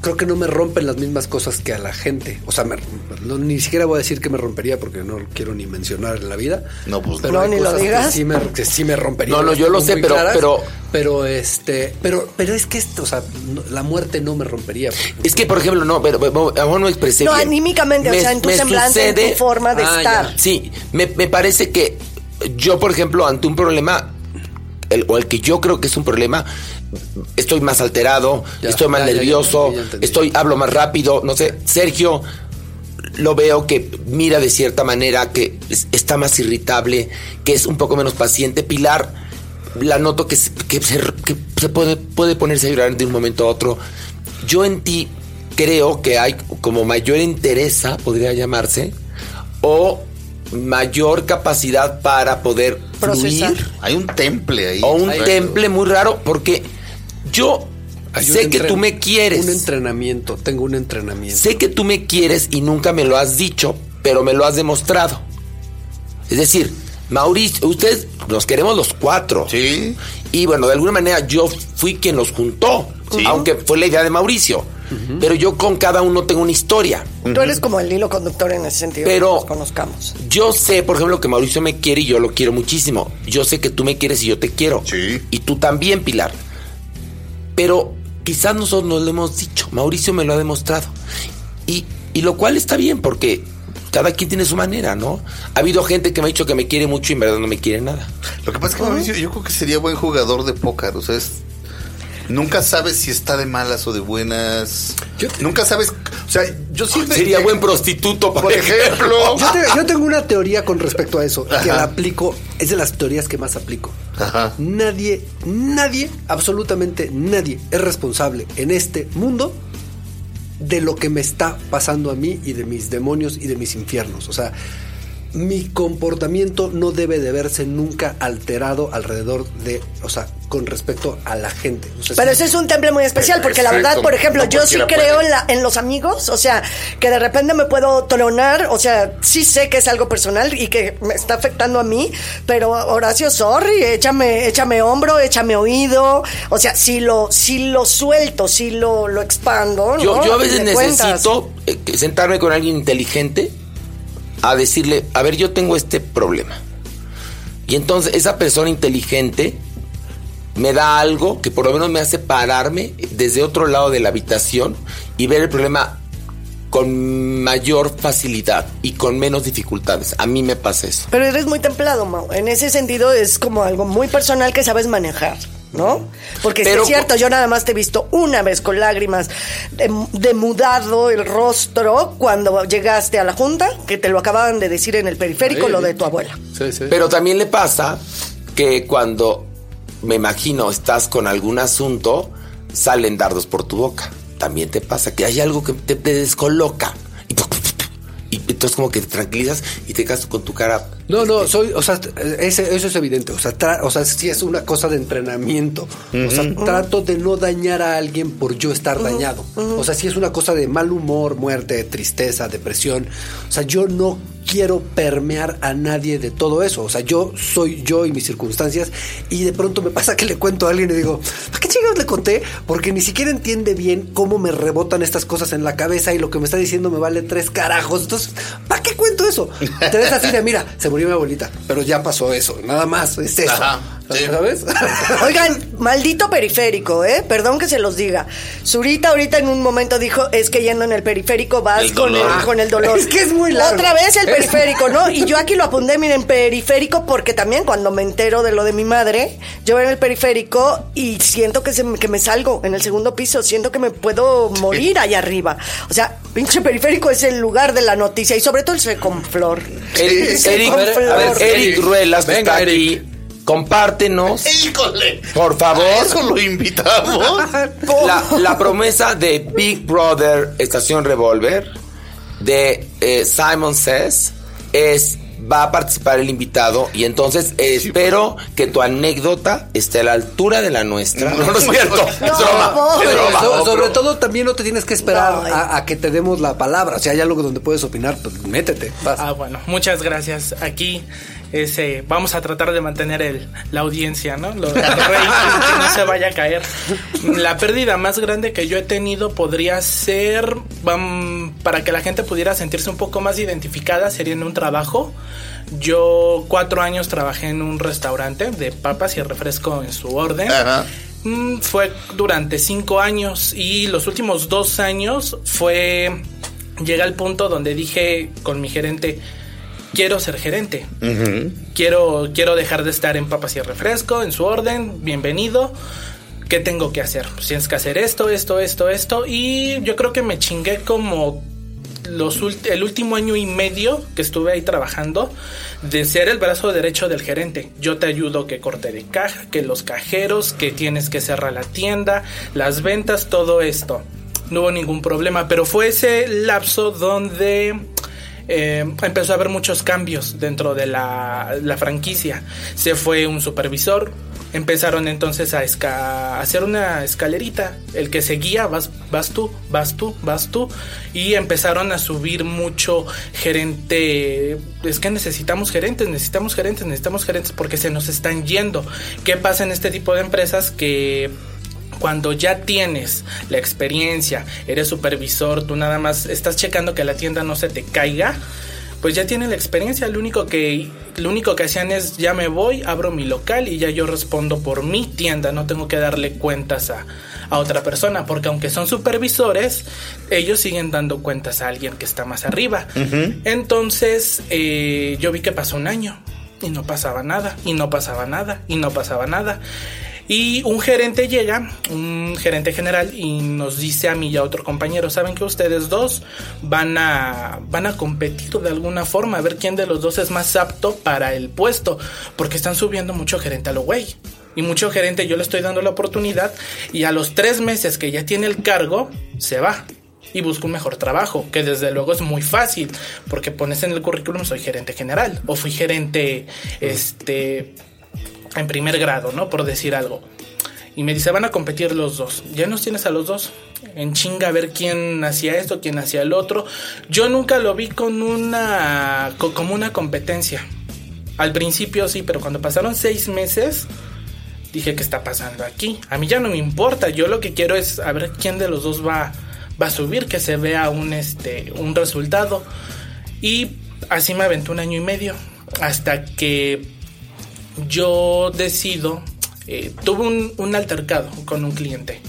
creo que no me rompen las mismas cosas que a la gente. O sea, me- no, ni siquiera voy a decir que me rompería porque no quiero ni mencionar en la vida. No, pues pero no, hay ni lo cosas digas. Que sí me, que sí me romperían. No, no, yo lo sé, pero- claras, pero- pero este, pero, pero es que esto, o sea, no- la muerte no me rompería. Es que, por ejemplo, no, pero, pero, a lo mejor no expresé No, bien. anímicamente, o sea, en tu semblante, en tu forma de Ah, estar. ya. Sí, me, me parece que yo, por ejemplo, ante un problema, el, o el que yo creo que es un problema, estoy más alterado, Ya, estoy más ya, ya, ya nervioso, ya estoy, hablo más rápido, no sé, Sergio lo veo que mira de cierta manera, que es- está más irritable, que es un poco menos paciente. Pilar, la noto que, se- que se, que se puede, puede ponerse a llorar de un momento a otro. Yo en ti creo que hay como mayor entereza, podría llamarse, o mayor capacidad para poder Procesar. fluir, Hay un temple ahí. o un temple muy raro, porque yo Hay sé que tú me quieres. Un entrenamiento, tengo un entrenamiento. Sé que tú me quieres y nunca me lo has dicho, pero me lo has demostrado. Es decir, Mauricio, ustedes nos queremos los cuatro. Sí. Y bueno, de alguna manera yo fui quien los juntó, aunque fue la idea de Mauricio. Pero yo con cada uno tengo una historia. Tú eres como el hilo conductor en ese sentido. Pero- que nos conozcamos. Yo sé, por ejemplo, que Mauricio me quiere y yo lo quiero muchísimo. Yo sé que tú me quieres y yo te quiero. Sí. Y tú también, Pilar. Pero quizás nosotros no lo hemos dicho. Mauricio me lo ha demostrado. Y, y lo cual está bien porque cada quien tiene su manera, ¿no? Ha habido gente que me ha dicho que me quiere mucho y en verdad no me quiere nada. Lo que pasa es que Mauricio, yo creo que sería buen jugador de póker. O sea, es- nunca sabes si está de malas o de buenas. Nunca sabes. O sea, yo siempre. Sería buen prostituto, por, Por ejemplo. Yo, te- yo tengo una teoría con respecto a eso, que la aplico, es de las teorías que más aplico. Ajá. Nadie, nadie, absolutamente nadie es responsable en este mundo de lo que me está pasando a mí y de mis demonios y de mis infiernos. O sea, mi comportamiento no debe de verse nunca alterado alrededor de, o sea, con respecto a la gente. O sea, Pero si- ese es un temple muy especial, porque la verdad, por ejemplo, No yo sí creo en, la- en los amigos, o sea, que de repente me puedo tronar, o sea, sí sé que es algo personal y que me está afectando a mí, pero Horacio, sorry, échame, échame hombro, échame oído, o sea, si lo, si lo suelto, si lo, lo expando, ¿no? Yo, yo a veces cuentas. necesito eh, sentarme con alguien inteligente a decirle, a ver, yo tengo este problema. Y entonces esa persona inteligente me da algo que por lo menos me hace pararme desde otro lado de la habitación y ver el problema con mayor facilidad y con menos dificultades. A mí me pasa eso. Pero eres muy templado, Mau. En ese sentido es como algo muy personal que sabes manejar, ¿no? Porque Pero- es cierto, yo nada más te he visto una vez con lágrimas de- demudado el rostro cuando llegaste a la junta, que te lo acababan de decir en el periférico, lo de tu abuela. Sí, sí. Pero también le pasa que cuando, me imagino, estás con algún asunto, salen dardos por tu boca. También te pasa que hay algo que te, te descoloca. Y, y entonces como que te tranquilizas y te quedas con tu cara. No, no, soy, o sea, ese- eso es evidente. O sea, tra- o sea, sí es una cosa de entrenamiento. O sea, trato de no dañar a alguien por yo estar dañado. O sea, sí es una cosa de mal humor, muerte, tristeza, depresión. O sea, yo no quiero permear a nadie de todo eso. O sea, yo soy yo y mis circunstancias. Y de pronto me pasa que le cuento a alguien y digo, ¿para qué chingados le conté? Porque ni siquiera entiende bien cómo me rebotan estas cosas en la cabeza y lo que me está diciendo me vale tres carajos. Entonces, ¿para qué cuento eso? Te ves así de, mira, se murió mi abuelita, pero ya pasó eso, nada más, es eso. Ajá. ¿Sabes? Oigan, maldito periférico, ¿eh? Perdón que se los diga. Zurita ahorita en un momento dijo, es que yendo en el periférico vas El con el, dolor. con el dolor. Es que es muy largo. Otra vez el periférico, ¿no? Y yo aquí lo apunté, miren, periférico, porque también cuando me entero de lo de mi madre, yo voy en el periférico y siento que, se, me- que me salgo en el segundo piso, siento que me puedo morir allá arriba. O sea, pinche periférico es el lugar de la noticia y sobre todo el Seconflor. Eric, Sí, Eric, flor. Eric Ruelas, que Venga, está aquí, compártenos, ¡Híjole! por ¿A favor, eso lo invitamos? la, la promesa de Big Brother Estación Revolver de eh, Simon Says es va a participar el invitado y entonces eh, espero que tu anécdota esté a la altura de la nuestra. No, no es cierto, es broma, pobre. es broma. So- sobre todo también no te tienes que esperar No, a, a que te demos la palabra. Si hay algo donde puedes opinar, pues métete. vas. Ah, bueno, muchas gracias. Aquí ese, vamos a tratar de mantener el, la audiencia, ¿no? Lo, el rating, que no se vaya a caer. La pérdida más grande que yo he tenido podría ser, para que la gente pudiera sentirse un poco más identificada, sería en un trabajo. Yo cuatro años trabajé en un restaurante de papas y refresco en su orden. Ajá. Mm, fue durante cinco años y los últimos dos años fue llegué al punto donde dije con mi gerente quiero ser gerente. Quiero quiero dejar de estar en papas y refresco en su orden bienvenido. Qué tengo que hacer pues tienes que hacer esto esto esto esto. Y yo creo que me chingué como los el último año y medio que estuve ahí trabajando de ser el brazo derecho del gerente. Yo te ayudo que corte de caja, que los cajeros, que tienes que cerrar la tienda, las ventas, todo esto. No hubo ningún problema, pero fue ese lapso donde eh, empezó a haber muchos cambios dentro de la, la franquicia. Se fue un supervisor, empezaron entonces a, hacer una escalerita. El que seguía, vas, vas tú, vas tú, vas tú. Y empezaron a subir mucho gerente. Es que necesitamos gerentes, necesitamos gerentes, necesitamos gerentes porque se nos están yendo. ¿Qué pasa en este tipo de empresas que cuando ya tienes la experiencia, eres supervisor, tú nada más estás checando que la tienda no se te caiga, pues ya tienes la experiencia. Lo único que lo único que hacían es ya me voy, abro mi local y ya yo respondo por mi tienda, no tengo que darle cuentas a, a otra persona, porque aunque son supervisores, ellos siguen dando cuentas a alguien que está más arriba. Entonces, eh, yo vi que pasó un año y no pasaba nada, y no pasaba nada, y no pasaba nada. Y un gerente llega, un gerente general, y nos dice a mí y a otro compañero, saben que ustedes dos van a, van a competir de alguna forma, a ver quién de los dos es más apto para el puesto, porque están subiendo mucho gerente a lo güey. Y mucho gerente yo le estoy dando la oportunidad y a los tres meses que ya tiene el cargo, se va y busca un mejor trabajo, que desde luego es muy fácil, porque pones en el currículum soy gerente general o fui gerente este en primer grado, ¿no? Por decir algo. Y me dice, van a competir los dos. Ya nos tienes a los dos. En chinga a ver quién hacía esto, quién hacía el otro. Yo nunca lo vi con una co- como una competencia. Al principio sí, pero cuando pasaron seis meses, dije, ¿qué está pasando aquí? A mí ya no me importa. Yo lo que quiero es a ver quién de los dos va, va a subir, que se vea un, este, un resultado. Y así me aventé un año y medio. Hasta que yo decido, eh, tuve un, un altercado con un cliente.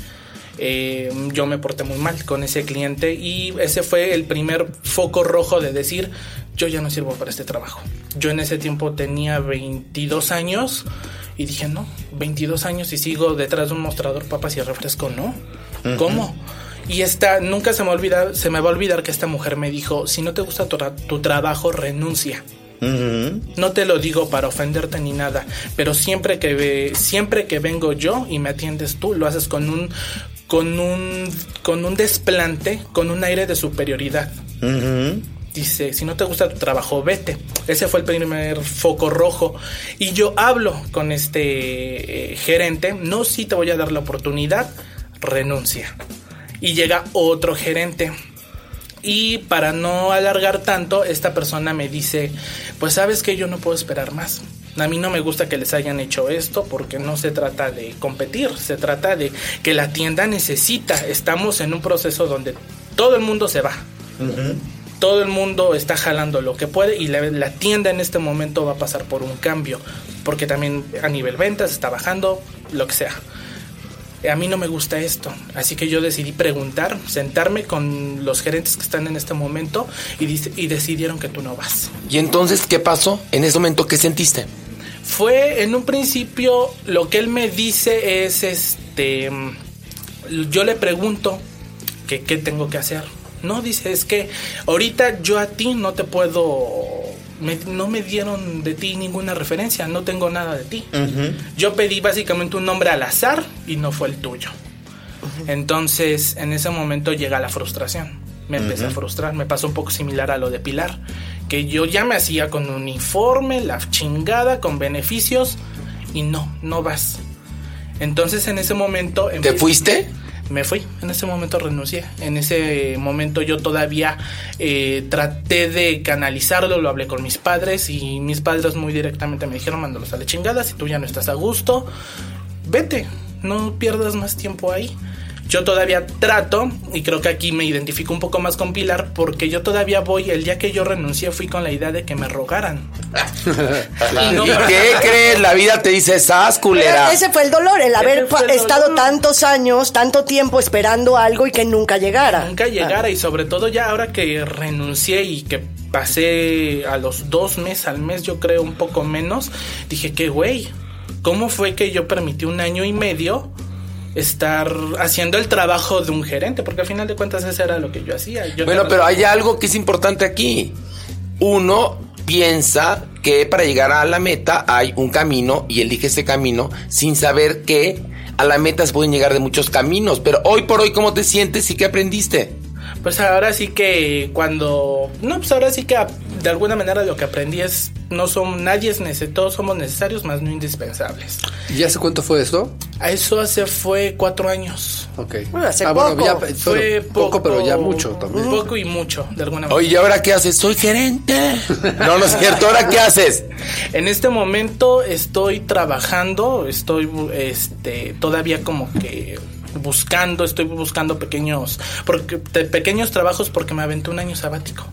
Eh, yo me porté muy mal con ese cliente y ese fue el primer foco rojo de decir, yo ya no sirvo para este trabajo. Yo en ese tiempo tenía 22 años y dije, no, 22 años y sigo detrás de un mostrador papas y refresco, ¿no? ¿Cómo? Y esta, nunca se me, olvida, se me va a olvidar que esta mujer me dijo, si no te gusta tu trabajo, renuncia. No te lo digo para ofenderte ni nada, pero siempre que ve- siempre que vengo yo y me atiendes tú, lo haces con un con un con un desplante, con un aire de superioridad. Dice, si no te gusta tu trabajo, vete. Ese fue el primer foco rojo. Y yo hablo con este eh, gerente, no si te voy a dar la oportunidad, renuncia. Y llega otro gerente. Y para no alargar tanto, esta persona me dice, pues sabes que yo no puedo esperar más. A mí no me gusta que les hayan hecho esto porque no se trata de competir, se trata de que la tienda necesita. Estamos en un proceso donde todo el mundo se va. todo el mundo está jalando lo que puede y la, la tienda en este momento va a pasar por un cambio, porque también a nivel ventas está bajando, lo que sea. A mí no me gusta esto, así que yo decidí preguntar, sentarme con los gerentes que están en este momento y, y decidieron que tú no vas. ¿Y entonces qué pasó? En ese momento, ¿qué sentiste? Fue en un principio lo que él me dice es este yo le pregunto que qué tengo que hacer. No dice, es que ahorita yo a ti no te puedo me- no me dieron de ti ninguna referencia, no tengo nada de ti. Yo pedí básicamente un nombre al azar y no fue el tuyo. Entonces, en ese momento llega la frustración. Me empecé a frustrar. Me pasó un poco similar a lo de Pilar. Que yo ya me hacía con uniforme, la chingada, con beneficios. Y no, no vas. Entonces, en ese momento. ¿Te fuiste? Me fui, en ese momento renuncié. En ese momento yo todavía eh, traté de canalizarlo, lo hablé con mis padres y mis padres muy directamente me dijeron, mándalos a la chingada, si tú ya no estás a gusto, vete, no pierdas más tiempo ahí. Yo todavía trato, y creo que aquí me identifico un poco más con Pilar, porque yo todavía voy, el día que yo renuncié fui con la idea de que me rogaran. Y no- ¿Y qué crees? La vida te dice, esas Pero culera. ese fue el dolor, el haber el estado dolor. tantos años, tanto tiempo esperando algo y que nunca llegara. nunca llegara y sobre todo ya ahora que renuncié y que pasé a los dos meses al mes yo creo un poco menos dije que güey cómo fue que yo permití un año y medio estar haciendo el trabajo de un gerente porque al final de cuentas eso era lo que yo hacía Yo Bueno, pero hay algo que es importante aquí. Uno piensa que para llegar a la meta hay un camino y elige ese camino sin saber que a la meta se pueden llegar de muchos caminos. Pero hoy por hoy, ¿cómo te sientes y qué aprendiste? Pues ahora sí que cuando... No, pues ahora sí que de alguna manera lo que aprendí es... No son... Nadie es necesario, todos somos necesarios, más no indispensables. ¿Y hace cuánto fue eso? A eso hace fue cuatro años. Ok. Bueno, hace ah, bueno, poco. ya, Fue bueno, poco, pero ya mucho también. Poco y mucho, de alguna manera. Oye, ¿y ahora qué haces? Soy gerente. No, no es cierto. ¿Ahora qué haces? En este momento estoy trabajando, estoy este todavía como que buscando, estoy buscando pequeños porque de pequeños trabajos porque me aventé un año sabático.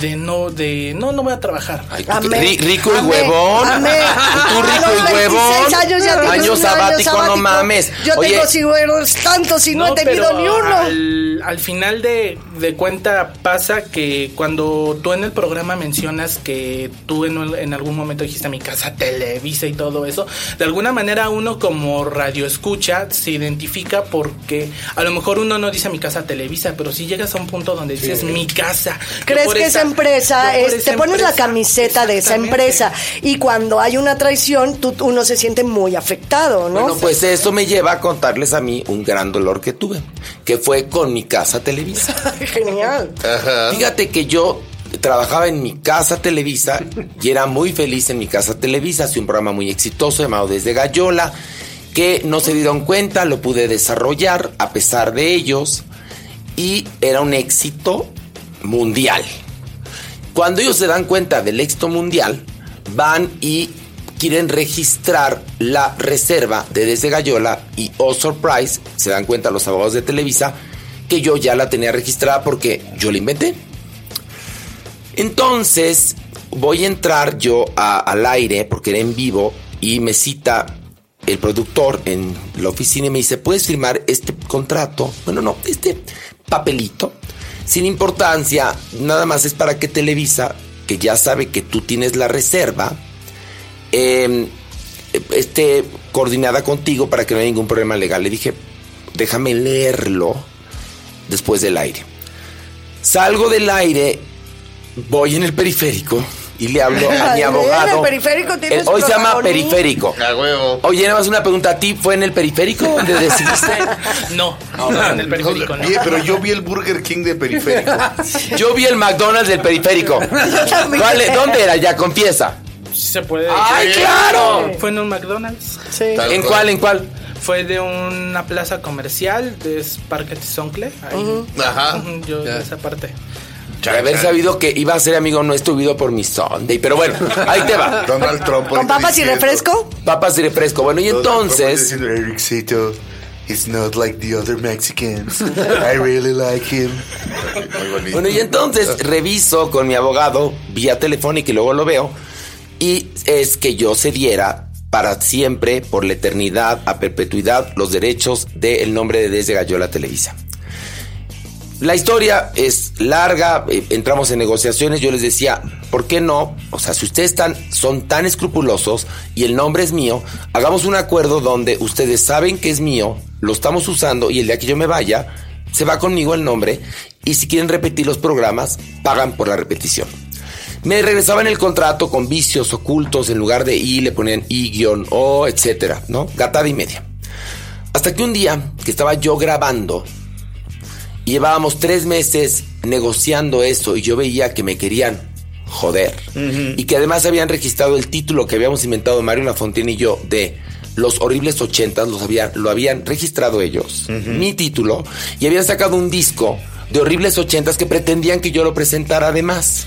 De no de no no voy a trabajar. Ay, Amé, ri- rico y amé, huevón. amé. Tú rico y 26 huevón. años ya año sabático, no mames. Yo Oye, tengo ciruelos tantos y no, he tenido pero ni uno. Al, al final de, de cuenta pasa que cuando tú en el programa mencionas que tú en, en algún momento dijiste mi casa Televisa y todo eso, de alguna manera uno como radio escucha se identifica porque a lo mejor uno no dice mi casa Televisa, pero si llegas a un punto donde dices mi casa. ¿Crees que esa empresa es, esa te pones la camiseta de esa empresa y cuando hay una traición, tú, uno se siente muy afectado, ¿no? Bueno, pues eso me lleva a contarles a mí un gran dolor que tuve, que fue con mi casa Televisa. Genial. Fíjate que yo trabajaba en mi casa Televisa y era muy feliz en mi casa Televisa. Hacía un programa muy exitoso llamado Desde Gallola, que no se dieron cuenta, lo pude desarrollar a pesar de ellos y era un éxito mundial. Cuando ellos se dan cuenta del éxito mundial, van y quieren registrar la reserva de Desde Gallola y Oh Surprise, se dan cuenta los abogados de Televisa, que yo ya la tenía registrada porque yo la inventé. Entonces voy a entrar yo al aire porque era en vivo y me cita el productor en la oficina y me dice, ¿puedes firmar este contrato? Bueno, no, este papelito, sin importancia, nada más es para que Televisa, que ya sabe que tú tienes la reserva, eh, esté coordinada contigo para que no haya ningún problema legal. Le dije, déjame leerlo después del aire. Salgo del aire, voy en el periférico y le hablo a mi abogado. en el periférico tienes Eh, hoy se llama periférico. A huevo. Oye, nada más una pregunta a ti, ¿fue en el periférico donde decidiste? No, no, en el periférico no. Oye, pero yo vi el Burger King de periférico. Yo vi el McDonald's del periférico. ¿Cuál- ¿Dónde era? Ya confiesa. Sí se puede ¡Ay, claro! Fue en un McDonald's. Sí. ¿En cuál? ¿En cuál? Fue de una plaza comercial, de Parque Tizoncle. Ahí. Ajá. Yo de esa parte. De haber sabido que iba a ser amigo nuestro vivido por mi Sunday. Pero bueno, ahí te va. Donald Trump. ¿Con papas y refresco? Papas y refresco. Bueno, y entonces. It's not like the other Mexicans. I really like him. Muy bonito. Bueno, y entonces reviso con mi abogado vía telefónica y luego lo veo. Y es que yo cediera para siempre, por la eternidad, a perpetuidad, los derechos del nombre de Desde Gallola Televisa. La historia es larga, eh, entramos en negociaciones, yo les decía, ¿por qué no? O sea, si ustedes están, son tan escrupulosos y el nombre es mío, hagamos un acuerdo donde ustedes saben que es mío, lo estamos usando y el día que yo me vaya, se va conmigo el nombre y si quieren repetir los programas, pagan por la repetición. Me regresaban el contrato con vicios ocultos, en lugar de I le ponían I-O, etcétera, ¿no? Gatada y media. Hasta que un día que estaba yo grabando, y llevábamos tres meses negociando eso y yo veía que me querían joder. Y que además habían registrado el título que habíamos inventado Mario Lafontaine y yo de Los horribles ochentas, los habían, lo habían registrado ellos, mi título, y habían sacado un disco de horribles ochentas que pretendían que yo lo presentara además.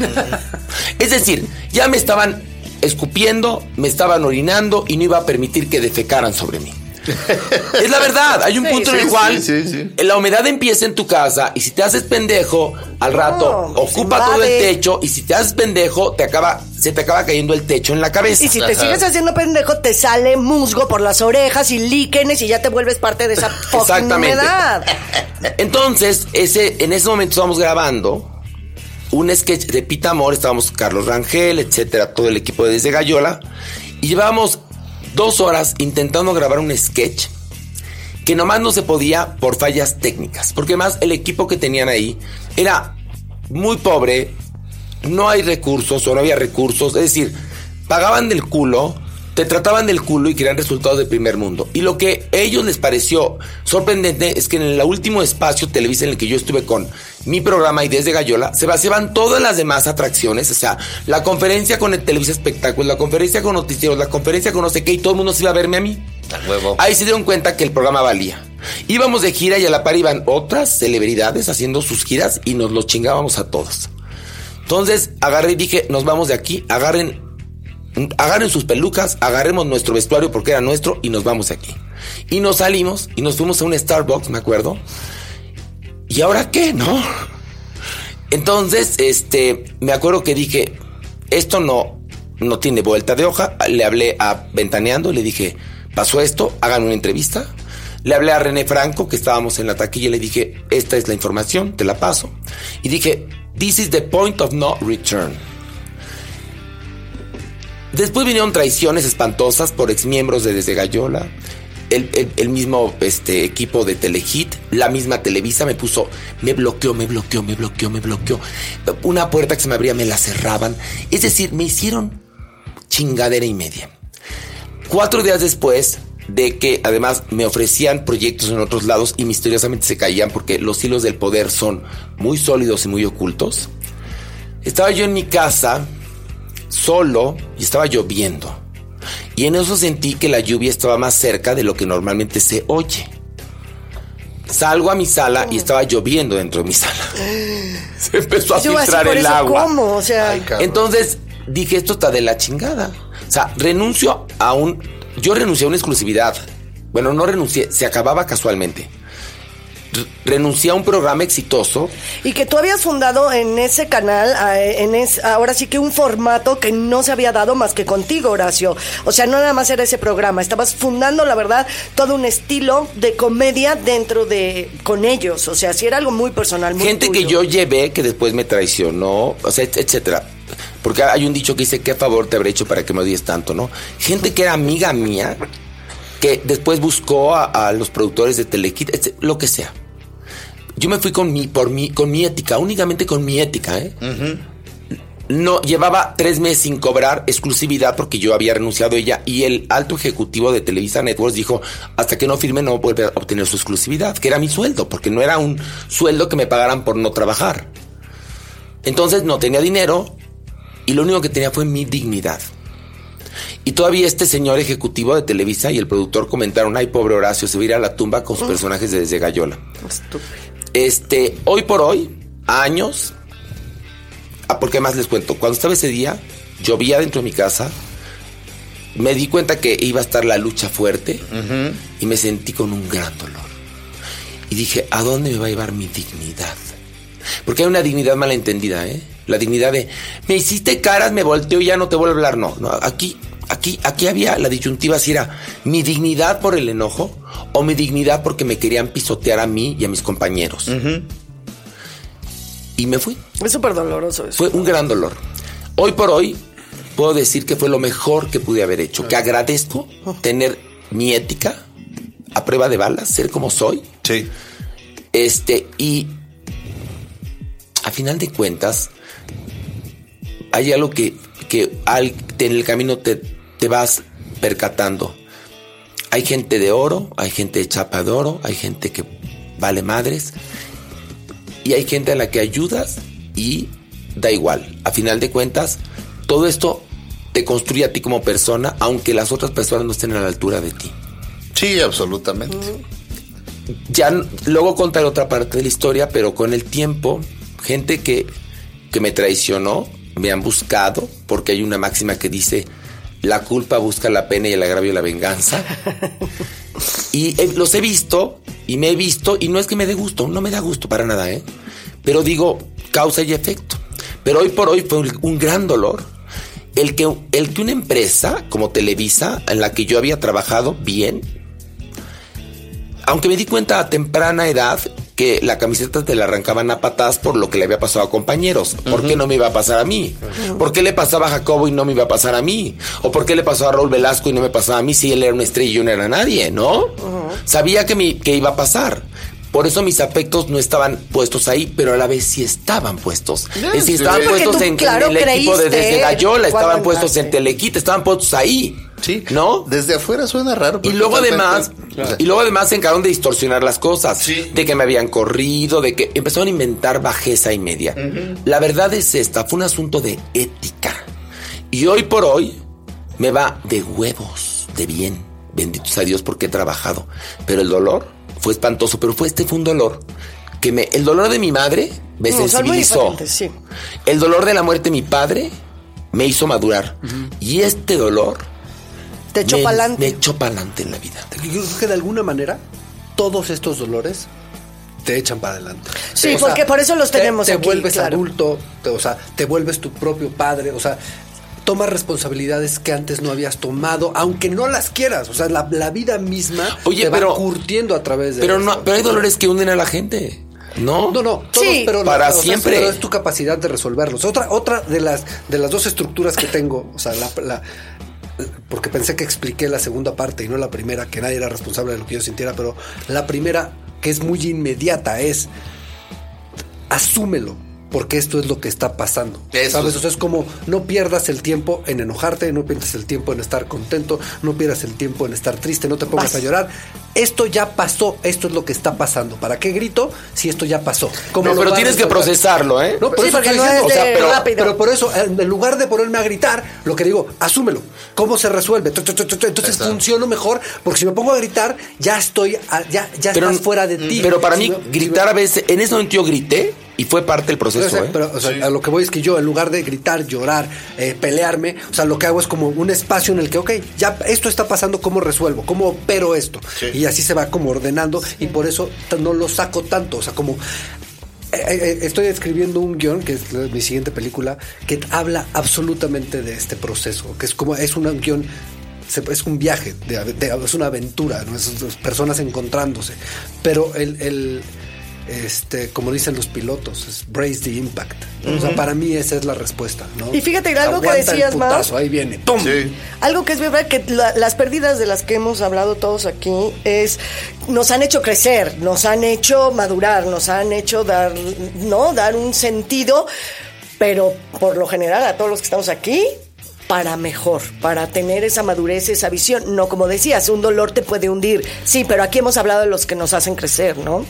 es decir, ya me estaban escupiendo, me estaban orinando y no iba a permitir que defecaran sobre mí. Es la verdad, hay un punto en el sí, cual sí, sí. la humedad empieza en tu casa y si te haces pendejo, al rato No, ocupa todo el techo y si te haces pendejo, te acaba, se te acaba cayendo el techo en la cabeza. Y si te sigues haciendo pendejo, te sale musgo por las orejas y líquenes y ya te vuelves parte de esa Exactamente. humedad. Entonces, ese, en ese momento estábamos grabando un sketch de Pita Amor, estábamos Carlos Rangel, etcétera, todo el equipo de Desde Gallola, y llevábamos dos horas intentando grabar un sketch que nomás no se podía por fallas técnicas, porque más el equipo que tenían ahí era muy pobre, no hay recursos o no había recursos, es decir, pagaban del culo, te trataban del culo y querían resultados de primer mundo. Y lo que a ellos les pareció sorprendente es que en el último espacio Televisa en el que yo estuve con mi programa y desde Gallola, se vaciaban todas las demás atracciones, o sea, la conferencia con el Televisa Espectáculos, la conferencia con noticieros, la conferencia con no sé qué, y todo el mundo se iba a verme a mí. Huevo. Ahí se dieron cuenta que el programa valía. Íbamos de gira y a la par iban otras celebridades haciendo sus giras y nos los chingábamos a todos. Entonces agarré y dije, nos vamos de aquí, agarren, agarren sus pelucas, agarremos nuestro vestuario porque era nuestro y nos vamos aquí. Y nos salimos y nos fuimos a un Starbucks, me acuerdo. ¿Y ahora qué, no? Entonces, este, me acuerdo que dije, esto no, no tiene vuelta de hoja. Le hablé a Ventaneando, le dije, pasó esto, hagan una entrevista. Le hablé a René Franco, que estábamos en la taquilla, le dije, esta es la información, te la paso. Y dije, this is the point of no return. Después vinieron traiciones espantosas por exmiembros de Desde Gallola. El, el- mismo este, equipo de Telehit, la misma Televisa me puso, me bloqueó, me bloqueó, me bloqueó, me bloqueó. Una puerta que se me abría me la cerraban. Es decir, me hicieron chingadera y media. Cuatro días después de que además me ofrecían proyectos en otros lados y misteriosamente se caían porque los hilos del poder son muy sólidos y muy ocultos, estaba yo en mi casa solo y estaba lloviendo. Y en eso sentí que la lluvia estaba más cerca de lo que normalmente se oye. Salgo a mi sala y estaba lloviendo dentro de mi sala. Se empezó a Yo filtrar el eso agua. como, o sea, Ay. Entonces dije, esto está de la chingada. O sea, renuncio a un... Yo renuncié a una exclusividad. Bueno, no renuncié, se acababa casualmente. Re- renuncié a un programa exitoso. y que tú habías fundado en ese canal, en es, ahora sí que un formato que no se había dado más que contigo, Horacio. O sea, no nada más era ese programa, estabas fundando, la verdad, todo un estilo de comedia dentro de, con ellos. O sea, sí era algo muy personal, muy Gente que yo llevé que después me traicionó, o sea, et- etcétera. Porque hay un dicho que dice, ¿qué favor te habré hecho para que me odies tanto, no? Gente que era amiga mía, que después buscó a, a los productores de Telekit, etc- lo que sea. Yo me fui con mi, por mi, con mi ética, únicamente con mi ética, ¿eh? No, llevaba tres meses sin cobrar exclusividad porque yo había renunciado a ella y el alto ejecutivo de Televisa Networks dijo, hasta que no firme no vuelve a obtener su exclusividad, que era mi sueldo, porque no era un sueldo que me pagaran por no trabajar. Entonces no tenía dinero y lo único que tenía fue mi dignidad. Y todavía este señor ejecutivo de Televisa y el productor comentaron, ay pobre Horacio, se va a ir a la tumba con sus personajes de Desde Gallola. Este, hoy por hoy, años, ah, porque más les cuento, cuando estaba ese día, llovía dentro de mi casa, me di cuenta que iba a estar la lucha fuerte y me sentí con un gran dolor. Y dije, ¿a dónde me va a llevar mi dignidad? Porque hay una dignidad malentendida, ¿eh? La dignidad de, me hiciste caras, me volteo y ya no te vuelvo a hablar. No, no, aquí, aquí, aquí había la disyuntiva si era mi dignidad por el enojo o mi dignidad porque me querían pisotear a mí y a mis compañeros. Y me fui. Es súper doloroso eso. Fue un gran dolor. Hoy por hoy puedo decir que fue lo mejor que pude haber hecho. Que agradezco tener mi ética a prueba de balas, ser como soy. Sí. Este, y a final de cuentas, hay algo que, que al, en el camino te, te vas percatando. Hay gente de oro, hay gente de chapa de oro, hay gente que vale madres y hay gente a la que ayudas y da igual. A final de cuentas, todo esto te construye a ti como persona, aunque las otras personas no estén a la altura de ti. Sí, absolutamente. Ya n- luego contaré otra parte de la historia, pero con el tiempo, gente que, que me traicionó, me han buscado, porque hay una máxima que dice, la culpa busca la pena y el agravio la venganza. y eh, los he visto, y me he visto, y no es que me dé gusto, no me da gusto para nada, ¿eh? Pero digo, causa y efecto. Pero hoy por hoy fue un, un gran dolor. El que, el que una empresa como Televisa, en la que yo había trabajado bien, aunque me di cuenta a temprana edad que la camiseta te la arrancaban a patadas por lo que le había pasado a compañeros. ¿Por qué no me iba a pasar a mí? ¿Por qué le pasaba a Jacobo y no me iba a pasar a mí? ¿O por qué le pasó a Raúl Velasco y no me pasaba a mí si él era una estrella y yo no era nadie, no? Sabía que, me, que iba a pasar. Por eso mis afectos no estaban puestos ahí, pero a la vez sí estaban puestos. es decir, estaban Sí, puestos tú, en, el equipo de Desde Gallola, estaban puestos en. Telequita, estaban puestos ahí. Sí. ¿No? Desde afuera suena raro. Y pero luego además, o sea, y luego además se encargaron de distorsionar las cosas. Sí. De que me habían corrido, de que empezaron a inventar bajeza y media. La verdad es esta, fue un asunto de ética. Y hoy por hoy me va de huevos, de bien. Benditos a Dios porque he trabajado. Pero el dolor fue espantoso, pero fue este fue un dolor que me el dolor de mi madre me No, sensibilizó. sí. El dolor de la muerte de mi padre me hizo madurar. Y este dolor Te echó me, pa'lante. me echó pa'lante en la vida. Yo creo que de alguna manera todos estos dolores te echan para adelante. Sí, porque por eso los te- tenemos Te aquí, vuelves claro. adulto, te- o sea, te vuelves tu propio padre, o sea, tomas responsabilidades que antes no habías tomado, aunque no las quieras, o sea, la, la vida misma Oye, te va pero- curtiendo a través de Pero eso. no, pero hay dolores que hunden a la gente. ¿No? No, no, todos, Sí. pero Para o sea, siempre. pero es tu capacidad de resolverlos. Otra, otra de las de las dos estructuras que tengo, o sea, la, la- porque pensé que expliqué la segunda parte y no la primera, que nadie era responsable de lo que yo sintiera, pero la primera, que es muy inmediata, es asúmelo. Porque esto es lo que está pasando. Eso ¿Sabes? es- O sea, es como no pierdas el tiempo en enojarte, no pierdas el tiempo en estar contento, no pierdas el tiempo en estar triste, no te pongas Vas. a llorar. Esto ya pasó, esto es lo que está pasando. ¿Para qué grito si esto ya pasó? ¿Cómo No, lo pero tienes que procesarlo, ¿eh? No, por Sí, eso porque estoy no diciendo, es o sea, pero, rápido. pero por eso, en lugar de ponerme a gritar, lo que digo, asúmelo. ¿Cómo se resuelve? Entonces Exacto. funciono mejor, porque si me pongo a gritar, ya estoy, a- ya, ya Pero, estás fuera de ti. pero para Si mí, si gritar me- a veces, en ese momento yo grité y fue parte del proceso, pero, o sea, ¿eh? pero, o sea, a lo que voy es que yo, en lugar de gritar, llorar, eh, pelearme, o sea, lo que hago es como un espacio en el que, ok, ya esto está pasando, ¿cómo resuelvo? ¿Cómo opero esto? Sí. Y así se va como ordenando y por eso no lo saco tanto, o sea, como... eh, eh, Estoy escribiendo un guion, que es mi siguiente película, que habla absolutamente de este proceso, que es como, es un guion es un viaje, de es una aventura, ¿no? Es, es personas encontrándose. Pero el, el, este, como dicen los pilotos, es brace the impact. O sea, para mí esa es la respuesta, ¿no? Y fíjate, algo que Aguanta el decías, Mau. putazo, ahí viene, ¡pum! Sí. Algo que es verdad que la- las pérdidas de las que hemos hablado todos aquí es nos han hecho crecer, nos han hecho madurar, nos han hecho dar, no, dar un sentido, pero por lo general a todos los que estamos aquí para mejor, para tener esa madurez, esa visión, no como decías, un dolor te puede hundir. Sí, pero aquí hemos hablado de los que nos hacen crecer, ¿no?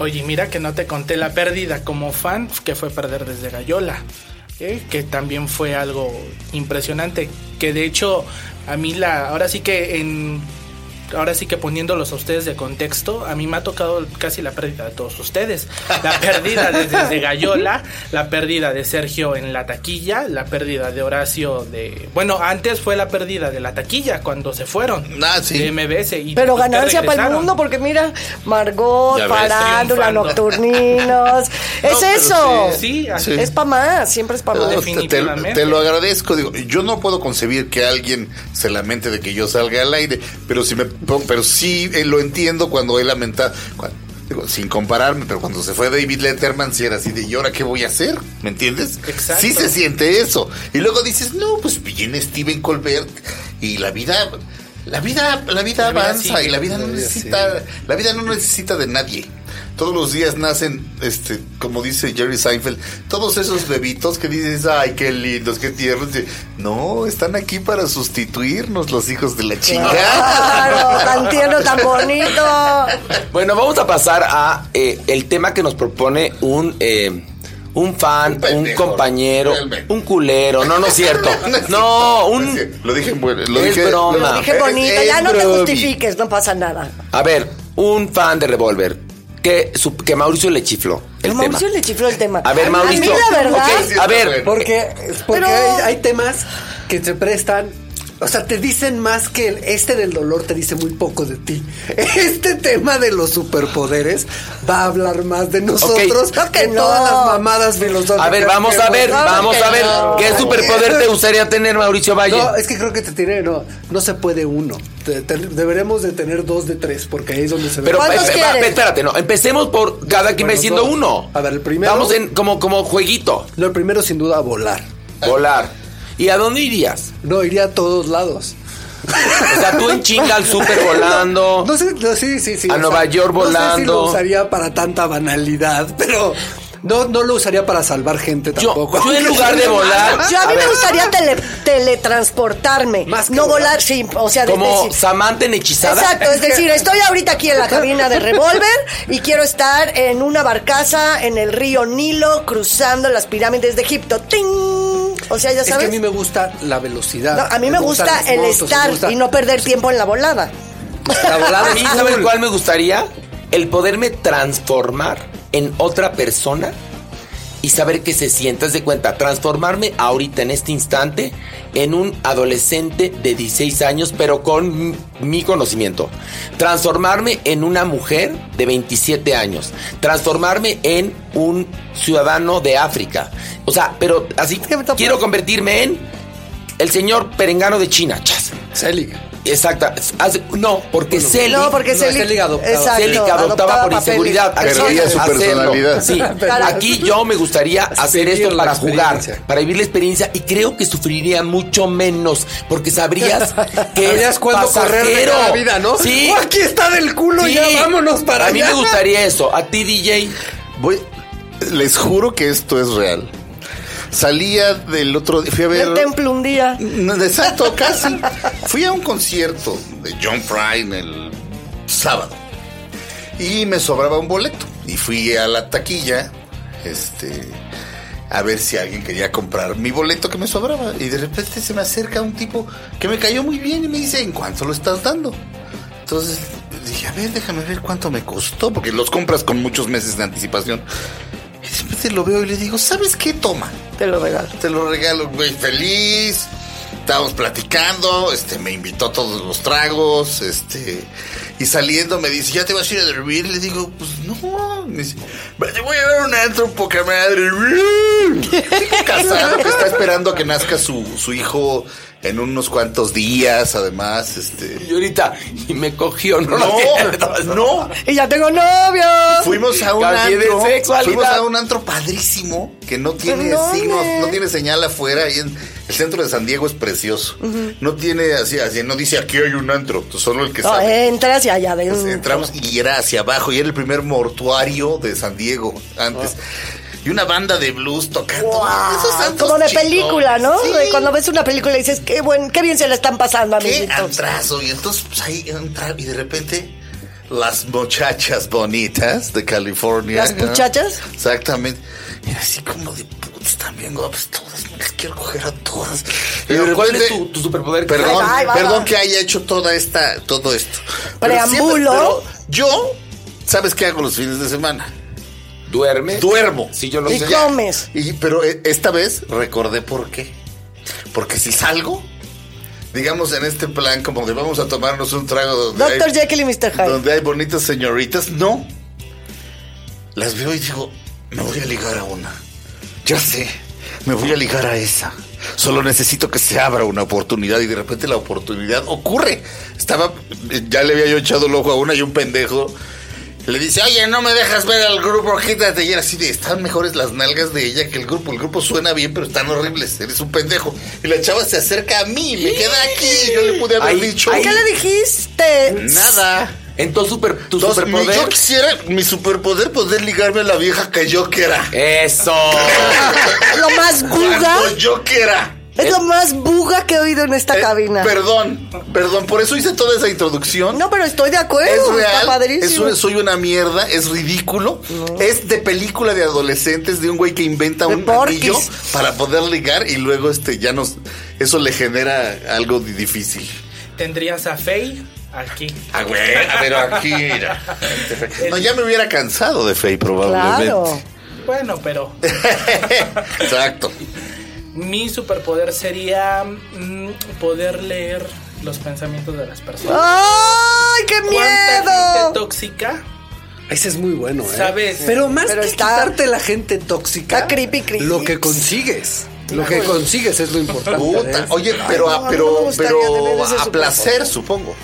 Oye, mira que no te conté la pérdida como fan, que fue perder desde Gallola, ¿eh? que también fue algo impresionante, que de hecho a mí la, ahora sí que en ahora sí que poniéndolos a ustedes de contexto, a mí me ha tocado casi la pérdida de todos ustedes. La pérdida de, desde Gallola, la pérdida de Sergio en la taquilla, la pérdida de Horacio de... Bueno, antes fue la pérdida de la taquilla cuando se fueron Ah, sí. de MBS. Y Pero ganancia para el mundo, porque mira, Margot, triunfando. Nocturninos. es eso. Sí, así Sí. Es para más, siempre es para No, más. te- te, definitivamente. te lo agradezco. Digo, yo no puedo concebir que alguien se lamente de que yo salga al aire, pero si me pero sí eh, lo entiendo cuando él lamenta, digo, sin compararme, pero cuando se fue David Letterman, si era así de, ¿y ahora qué voy a hacer? ¿Me entiendes? Exacto. Sí se siente eso. Y luego dices, no, pues viene Steven Colbert y la vida, la vida, la vida La vida avanza sigue. y la vida no necesita, la vida no necesita de nadie. Todos los días nacen, este, como dice Jerry Seinfeld, todos esos bebitos que dices, ay, qué lindos, qué tiernos. No, están aquí para sustituirnos los hijos de la chingada. Claro, tan tierno, tan bonito. Bueno, vamos a pasar a eh, el tema que nos propone un un un fan, Un un, pendejo, compañero, realmente. un culero. No, no es cierto. No, un Lo dije en bueno, lo Es dije, broma. Lo dije bonito, es ya no te justifiques, no pasa nada. a ver, un fan de Revolver que su- que Mauricio le chifló el A Mauricio tema. le chifló el tema. A ver, A Mauricio. mí la verdad. A ver, Porque, porque Pero- hay, hay temas que se prestan. O sea, te dicen más que el- este del dolor te dice muy poco de ti. Este tema de los superpoderes va a hablar más de nosotros que no. todas las mamadas filosóficas. a ver, vamos a ver, vamos a ver. no. ¿Qué superpoder te gustaría tener, Mauricio Valle? No, es que creo que te tiene, no, no se puede uno. Te- te- deberemos de tener dos de tres, porque ahí es donde se ve. Pero ¿Cuántos esp- quieres? espérate, no. Empecemos por cada quien Bueno, dos. uno. A ver, el primero- Vamos en como, como jueguito. No, el primero sin duda volar. Volar. ¿Y a dónde irías? No, iría a todos lados. O sea, tú en chinga al súper volando. No sé, no, sí, sí, sí. A Nueva York No sé si volando. lo usaría para tanta banalidad, pero no, no lo usaría para salvar gente tampoco. yo en lugar de volar, Yo a mí a me gustaría tele- teletransportarme. Más que no volar. volar, sí. O sea, de como decir- Samantha en hechizada. Exacto, es decir, estoy ahorita aquí en la cabina de revólver y quiero estar en una barcaza en el río Nilo cruzando las pirámides de Egipto. ¡Ting! O sea, ya Es que a sabes. mí me gusta la velocidad. No, a mí me gusta el motos, estar gusta y no perder tiempo en la volada. La volada A mí, es ¿saben cool. cuál me gustaría? El poderme transformar en otra persona y saber qué se siente. Haz de cuenta, transformarme ahorita en este instante en un adolescente de 16 años, pero con mi conocimiento. Transformarme en una mujer de 27 años. Transformarme en un ciudadano de África. O sea, pero así quiero convertirme en el señor perengano de China. Chas. Celi. Exacta. No, porque Celi. No, porque no, Celi- Celi adoptaba. Exacto, Celi que adoptaba por inseguridad. Aquí Perdía su hacerlo. personalidad. Sí, Para- aquí yo me gustaría hacer esto la para jugar, para vivir la experiencia y creo que sufriría mucho menos porque sabrías que Sabrías es cuándo correr de cada vida, ¿no? Sí. Oh, aquí está del culo, Sí. ya vámonos para A mí allá. me gustaría eso. A ti, DJ. Voy, les juro que esto es real. Salía del otro día, fui a ver. El templo un día. Exacto, casi. Fui a un concierto de John Prine el sábado. Y me sobraba un boleto. Y fui a la taquilla, este, a ver si alguien quería comprar mi boleto que me sobraba. Y de repente se me acerca un tipo que me cayó muy bien y me dice, ¿en cuánto lo estás dando? Entonces dije, a ver, déjame ver cuánto me costó, porque los compras con muchos meses de anticipación. Y de repente lo veo y le digo, ¿sabes qué? Toma Te lo regalo. te lo regalo, güey, feliz. Estábamos platicando, este, me invitó a todos los tragos, este, y saliendo me dice, ¿ya te vas a ir a dormir? Le digo, pues no. Me dice, "Pues, te voy a dar un antro poca madre. Casado que está esperando a que nazca su, su hijo en unos cuantos días, además, este. Y ahorita, y me cogió, no, No, no. Y ya tengo novio. Fuimos a un antro. Fuimos a un antro padrísimo que no tiene signos, no tiene señal afuera. Y en el centro de San Diego es precioso. No tiene así, así, no dice aquí hay un antro, solo el que No, sabe. entras y allá Pues adentro. entramos y era hacia abajo y era el primer mortuario de San Diego antes. Y una banda de blues tocando. Guau, Esos como de película, ¿no? Sí. Cuando ves una película y dices, qué buen, qué bien se la están pasando, Qué amiguitos. antrazo. Y entonces, pues ahí entrar y de repente las muchachas bonitas de California. ¿Las ¿no? muchachas? Exactamente. Era así como de. Están bien guapas todas, me las quiero coger a todas. Pero ¿cuál es repente- tu, tu superpoder? Perdón, Ay, perdón que haya hecho toda esta, todo esto. Pero Preámbulo. siempre- pero yo, ¿sabes qué hago los fines de semana? ¿Duerme? Duermo. Sí, yo lo Y sé. comes. Y, pero eh, esta vez recordé por qué. Porque si salgo, digamos en este plan como de vamos a tomarnos un trago donde, Dr. hay, Jekyll y Mr. Hyde. donde hay bonitas señoritas, no. Las veo y digo, me voy a ligar a una. Ya sé, me voy a ligar a esa. Solo necesito que se abra una oportunidad y de repente la oportunidad ocurre. Estaba, ya le había yo echado el ojo a una y un pendejo le dice, oye, no me dejas ver al grupo, quítate. Y era así de, están mejores las nalgas de ella que el grupo. El grupo suena bien, pero están horribles. Eres un pendejo. Y la chava se acerca a mí, me queda aquí. Y yo le pude haber Ay, dicho, ay. ¿Qué le dijiste? nada. Entonces, super, tu Entonces, mi- superpoder. yo quisiera, mi superpoder, poder ligarme a la vieja que yo quiera. Eso. Lo más buga. Cuando yo quiera. Es lo más buga que he oído en esta Eh, cabina. Perdón, perdón, por eso hice toda esa introducción. No, pero estoy de acuerdo. Es Está real, es padrísimo. un- soy una mierda, es ridículo. Es de película de adolescentes de un güey que inventa De un porquis. anillo para poder ligar y luego este ya nos eso le genera algo di- difícil. Tendrías a Faye aquí. Ah, güey, ver aquí. mira. No, ya me hubiera cansado de Faye probablemente. Claro. Bueno, pero Exacto. mi superpoder sería mm, poder leer los pensamientos de las personas. ¡Ay, qué ¿Cuánta gente miedo! tóxica? Ese es muy bueno, ¿eh? ¿Sabes? Pero más Pero que está- quitarte la gente tóxica, está creepy, creepy. lo que consigues. Lo que consigues es lo importante. Puta. Oye, pero, no, a, no pero, pero a placer, supongo.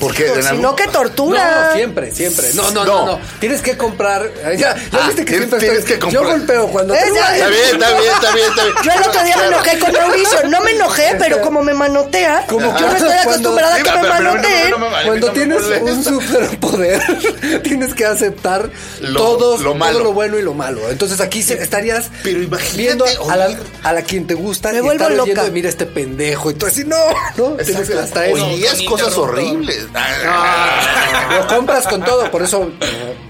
Porque en Si algún- no, que tortura. No, siempre, siempre. No, no, No. no, no. Tienes que comprar. Ya, ya Ah, viste que tienes- siempre tienes estoy- que comprar. Yo golpeo cuando Eh, te- ya, Está bien, está bien, está bien, está bien. Yo el otro día me Claro. enojé con Mauricio. No me enojé, pero como me manotea, Como yo no estoy acostumbrada a que me manoteen. no, no, no, no, Cuando no me tienes un superpoder, tienes que aceptar Lo- todos, lo malo. todo lo bueno y lo malo. Entonces aquí se- estarías Pero viendo a la, a la quien te gusta Me y vuelvo estar loca. mira este pendejo y tú así, no, no, tienes que hasta eso. Oías No, no. Lo compras con todo, por eso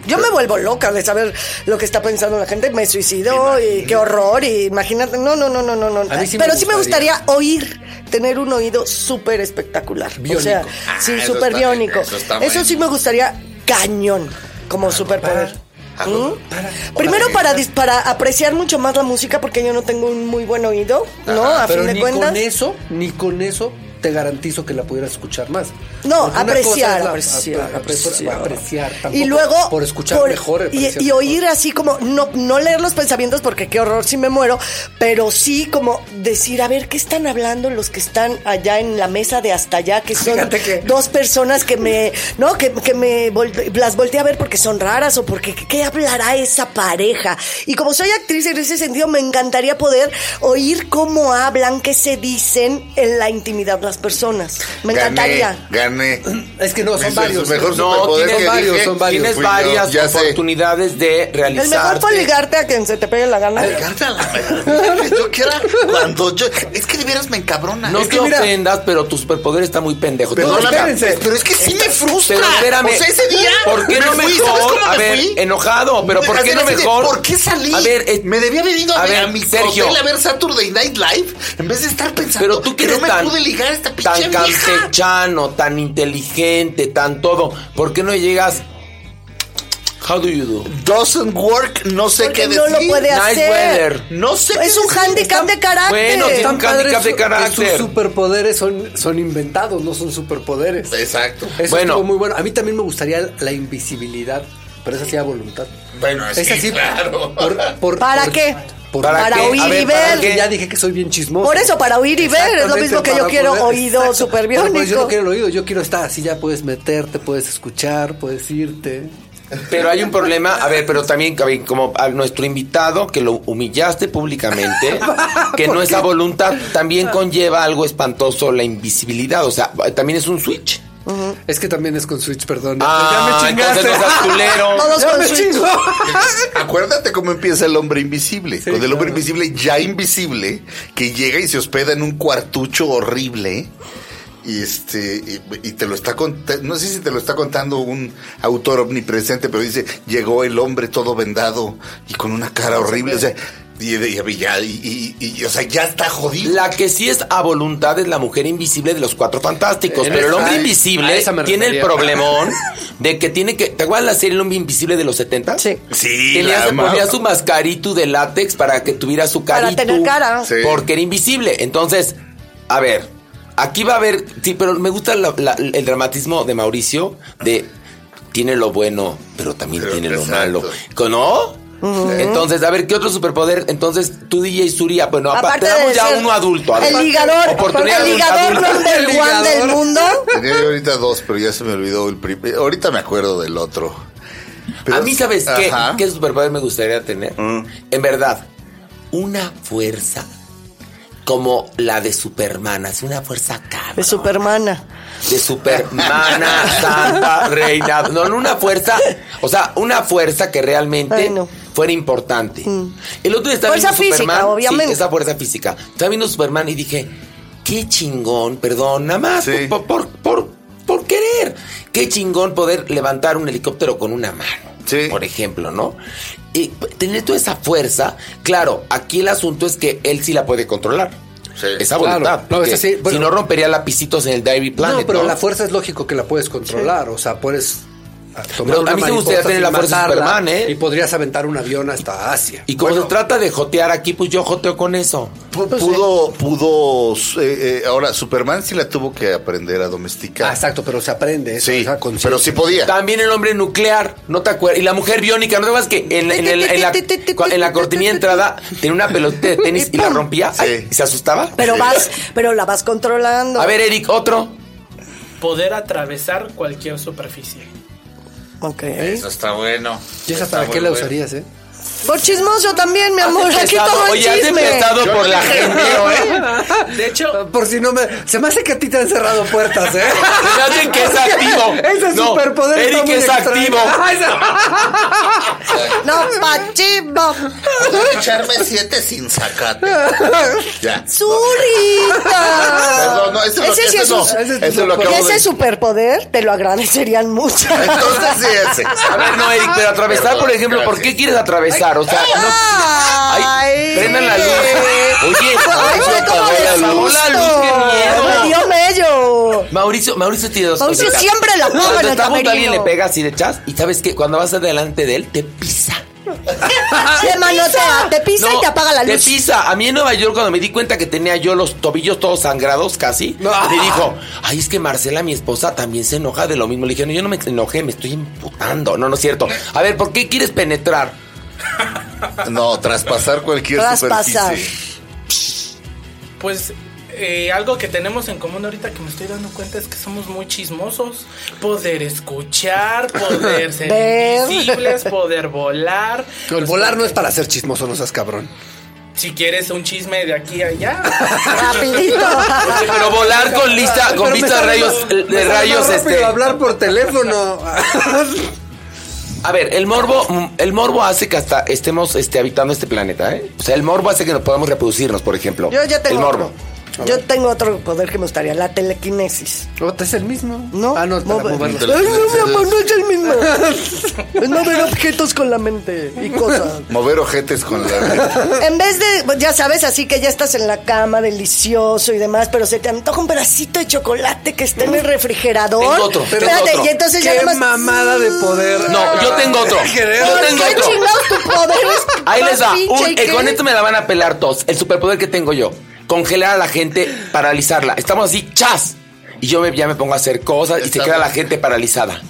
Yo me vuelvo loca de saber lo que está pensando la gente. Me suicidó y qué horror. Y imagínate, no, no, no, no, no. no. Sí Pero sí me gustaría. oír, tener un oído súper espectacular. O Biónico. sea, Ah, sí, eso súper biónico. eso sí me gustaría cañón como superpoder. Ah, ¿Mm? Primero para, para apreciar mucho más la música porque yo no tengo un muy buen oído, ¿no? A pero fin de ni cuentas. con eso, ni con eso te garantizo que la pudieras escuchar más. No, apreciar, la- apreciar, apre- apre- apreciar. y luego por escuchar por- mejor y, oír así como no no leer los pensamientos porque qué horror si me muero pero sí como decir a ver qué están hablando los que están allá en la mesa de hasta allá que son que- dos personas que me no que, que me las volteé a ver porque son raras o porque qué hablará esa pareja y como soy actriz en ese sentido me encantaría poder oír cómo hablan qué se dicen en la intimidad las personas me encantaría Gané, gané. Es que no, son varios. su mejor No, tienes que varios, dije, son varios. Tienes yo, varias sé. oportunidades de el realizar. mejor fue ligarte a quien se te pegue la gana Ligarte a la verdad, que yo quiera cuando yo es que de veras me encabrona. No Es te mira, ofendas, pero tu superpoder está muy pendejo. Perdóname, No, espérense. pero es que sí me frustra. Pero espérame. O sea, ese día. ¿Por qué me no fui, mejor? ¿Sabes cómo a me ver, fui? enojado, pero ¿por qué no mejor? ¿Por qué salí? A ver, eh, me debía haber ido a, a ver a mi Sergio. hotel a ver Saturday Night Live en vez de estar pensando Pero tú que no me pude ligar esta tan pinche campechano, tan inteligente, tan todo. ¿Por qué no llegas? How do you do? Doesn't work, no sé Porque qué no decir. lo puede Nice hacer. weather. No sé Es qué un decir. handicap de carácter. Bueno, tiene un handicap de carácter. Sus superpoderes son, son inventados, no son superpoderes. Exacto. Eso Bueno. muy bueno. A mí también me gustaría la invisibilidad, pero esa sí a voluntad. Bueno, Es así. claro. por- por- ¿Para por- qué? Por- ¿Para oír A ver, y ¿para ver. qué? Ya dije que soy bien chismoso. Por eso, para oír y ver, es lo mismo que yo quiero poder- oído Pero, pues, yo no quiero el oído, yo quiero estar así, ya puedes meterte, puedes escuchar, puedes irte. Pero hay un problema, a ver, pero también a ver, como a nuestro invitado que lo humillaste públicamente, que no es a voluntad, también conlleva algo espantoso la invisibilidad, o sea, también es un switch. Es que también es con Switch, perdón. Ah, ya me chingaste. entonces no culero. Todos Ya con me switch. chingo. Acuérdate cómo empieza el hombre invisible. con el hombre invisible ya invisible, que llega y se hospeda en un cuartucho horrible. Y este, y, y te lo está contando, no sé si te lo está contando un autor omnipresente, pero dice, llegó el hombre todo vendado y con una cara horrible. O sea, Y, y- y ya, y, y- y, o sea, ya está jodido. La que sí es a voluntad es la mujer invisible de los cuatro fantásticos. Pero el hombre invisible tiene el problemón de que tiene que. ¿Te acuerdas la serie El hombre invisible de los 70? Sí. Sí, se amaba. ponía su mascarito de látex para que tuviera su Para carito. tener cara. Sí. Porque era invisible. Entonces, a ver, aquí va a haber. Sí, pero me gusta la- la- el dramatismo de Mauricio de. Tiene lo bueno, pero también Pero, tiene lo exacto. malo. ¿No? Entonces, a ver, ¿qué otro superpoder? Entonces, tú, DJ Suria, bueno, apa- Aparte te damos de ya ser uno adulto. a ver. El ligador, Oportunidad el ligador number El one del mundo. Tenía yo ahorita dos, pero ya se me olvidó el primero. Ahorita me acuerdo del otro. Pero- a mí, ¿sabes qué? ¿Qué superpoder me gustaría tener? Mm. En verdad, una fuerza como la de Superman, así una fuerza cabrón. De Supermana. de Supermana, Santa, Reina. No, no una fuerza, o sea, una fuerza que realmente Ay, no. fuera importante. El otro día estaba Fuerza viendo física, Superman. obviamente. Sí, esa fuerza física. Estaba viendo Superman y dije, qué chingón, perdón, nada más Sí. por, por, por, por querer. Qué chingón poder levantar un helicóptero con una mano. Sí. Por ejemplo, ¿no? Y tener toda esa fuerza, claro, aquí el asunto es que él sí la puede controlar. Sí. Esa Claro. voluntad. No, bueno. si no rompería lapicitos en el Diary Planet. no, pero ¿no? la fuerza es lógico que la puedes controlar. O sea, puedes tomar Pero a mí me gustaría tener la fuerza de matarla Superman, ¿eh? Y podrías aventar un avión hasta Asia. Y como se trata de jotear aquí, pues yo joteo con eso. Pu- Pudo, pudo, eh, eh, ahora Superman sí la tuvo que aprender a domesticar. Ah, exacto, pero se aprende eso. Sí, esa pero sí podía. También el hombre nuclear, ¿no te acuerdas? Y la mujer biónica, ¿no te acuerdas que en, en el- en la, en la cortinilla de entrada tenía una pelotita de tenis y la rompía? Sí. Ay, ¿y se asustaba? Pero Sí. vas, pero la vas controlando. A ver, Eric, otro. Poder atravesar cualquier superficie. Ok. Eso está bueno. ¿Y esa Está para qué la bueno. usarías, eh? Por chismoso también, mi amor. Has Aquí empezado- todo el Oye, has chisme. empezado por la gente, ¿eh? De hecho, Por si no me. Se me hace que a ti te han cerrado puertas, ¿eh? Se me hace que es activo. Ese No, superpoder está Eric muy es extraño. activo. Ay, No, pachivo. Puedo echarme siete sin sacate. Ya. Zurita. Perdón, no, eso, ese es sí lo, es eso, no, ese es eso es lo que Y acabo ese de- superpoder te lo agradecerían mucho. Entonces sí ese. A ver, no, Eric, pero atravesar, Perdón, por ejemplo, ¿por gracias. qué quieres atravesar? O sea, no. Ay, prendan la luz. Oye, Ay, Mauricio, apagó de la luz. la luz, qué miedo. Me dio mello. Mauricio, Mauricio tiene dos Mauricio cositas. siempre la Cuando en el a alguien camerino. le pegas y le echas y sabes que cuando vas adelante de él te pisa. Te manotea, te pisa y te apaga la Te luz. pisa. A mí en Nueva York cuando me di cuenta que tenía yo los tobillos todos sangrados casi, No. me dijo, ay, es que Marcela, mi esposa, también se enoja de lo mismo. Le dije, no, yo no me enojé, me estoy emputando. No, no es cierto. A ver, ¿por qué quieres penetrar? No, traspasar cualquier Traspasar. superficie. pues eh, algo que tenemos en común ahorita que me estoy dando cuenta es que somos muy chismosos. Poder escuchar, poder ser Ver. invisibles, poder volar. El volar no es para ser chismoso, no seas cabrón. Si quieres un chisme de aquí a allá. Rapidito. Pero volar con lista, con vista de rayos, de rayos, este. hablar por teléfono. A ver, el morbo, mm, el morbo hace que hasta estemos este, habitando este planeta, ¿eh? O sea, el morbo hace que nos podamos reproducirnos, por ejemplo. Yo ya tengo El morbo. Yo tengo otro poder que me gustaría, la telequinesis. ¿O es el mismo? ¿No? Ah, no, para Mover- moverlo. Ay, no, mi amor, no es el mismo. es mover objetos con la mente y cosas. Mover ojetes con la. En vez de, pues, ya sabes, así que ya estás en la cama, delicioso y demás, pero se te antoja un pedacito de chocolate que esté en el refrigerador. Tengo otro, Espérate, otro. y entonces ya Qué mamada de poder. No, yo tengo otro. ¿Por Yo tengo qué otro. chingados tu poder es Ahí les va. Un- eh, con esto me la van a pelar todos. El superpoder que tengo yo. Congelar a la gente, paralizarla. Estamos así, chas. Y yo me- ya me pongo a hacer cosas y se queda la gente paralizada.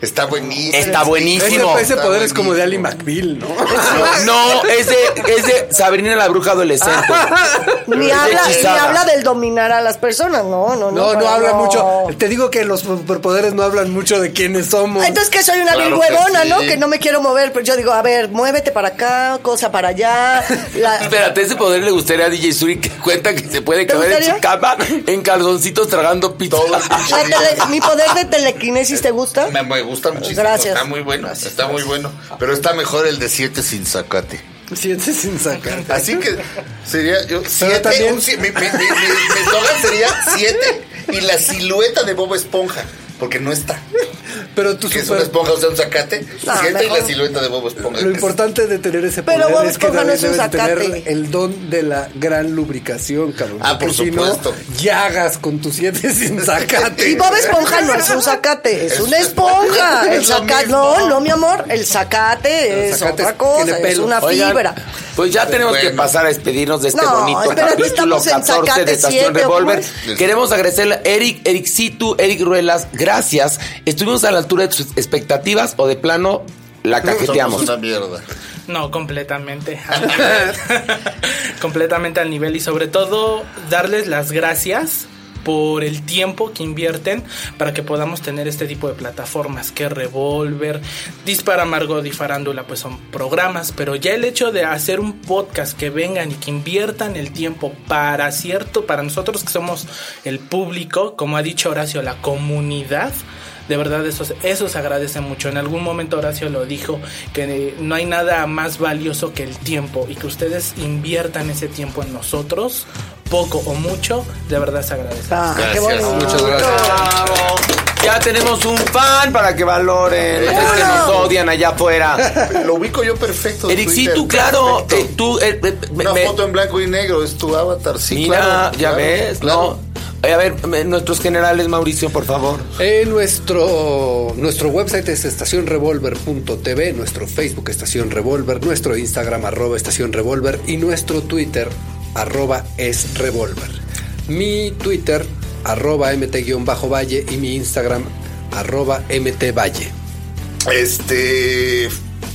Está buenísimo. Está Ese, buenísimo. ese poder es como de Ali. McBeal, ¿no? No, es de, es de Sabrina la bruja adolescente. Ni habla, ni habla del dominar a las personas, no, no, no. No, no habla mucho. Te digo que los superpoderes no hablan mucho de quiénes somos. Entonces que soy una Claro vil huevona, sí. ¿no? Que no me quiero mover, pero yo digo, a ver, muévete para acá, cosa para allá. La- Espérate, ese poder le gustaría a DJ Suri que cuenta que se puede ¿Te quedar en su cama en calzoncitos tragando pizza. mi poder de telequinesis te gusta? Me, me gusta muchísimo. Gracias. Está muy bueno. Está muy bueno. Pero está mejor el de siete sin zacate. Siete sin sacar. Así que sería yo siete. también- un mi, mi, mi, mi- mi eslogan sería siete y la silueta de Bob Esponja. Porque no está. Pero tú que es una esponja, o sea, un zacate. No, y mejor. la silueta de Bob Esponja. Lo importante de tener ese Pero poder Bob es que Esponja no también es un deben tener el don de la gran lubricación, cabrón. Ah, por Porque si supuesto. no, llagas con tus siete sin zacate. Y Bob Esponja no es un zacate, es, Es- una es- esponja. es El zacate, no, no, mi amor, el zacate El es otra cosa, es una Oigan, fibra. Pues ya tenemos que pasar a despedirnos de este No, bonito no capítulo estamos en 14 de Estación Revolver. ¿o cómo Queremos agradecerle a Eric, Eric Situ, Eric Ruelas, gracias. Estuvimos a la altura de tus expectativas o de plano la Somos cajeteamos. una mierda. No, completamente. al nivel. completamente al nivel y sobre todo darles las gracias por el tiempo que invierten para que podamos tener este tipo de plataformas que Revolver, Dispara Margot y Farándula pues son programas, pero ya el hecho de hacer un podcast que vengan y que inviertan el tiempo para cierto, para nosotros que somos el público, como ha dicho Horacio, la comunidad, de verdad, eso, eso se agradece mucho. En algún momento Horacio lo dijo, que no hay nada más valioso que el tiempo y que ustedes inviertan ese tiempo en nosotros, poco o mucho, de verdad se agradece. Ah, Gracias. Muchas gracias. Bravo. Ya tenemos un fan para que valoren. Es que nos odian allá afuera. Lo ubico yo perfecto. Eric, sí, tú, claro. eh, tú, eh, eh, me- Una me- foto en blanco y negro es tu avatar. Sí, mira, claro, ya claro, ves, claro. ¿no? Eh, A ver, nuestros generales, Mauricio, por favor. Eh, nuestro, nuestro website es estacionrevolver.tv, nuestro Facebook Estación Revolver, nuestro Instagram arroba Estación Revolver y nuestro Twitter arroba es Revolver. Mi Twitter arroba mt-valle y mi Instagram arroba mtvalle. Este.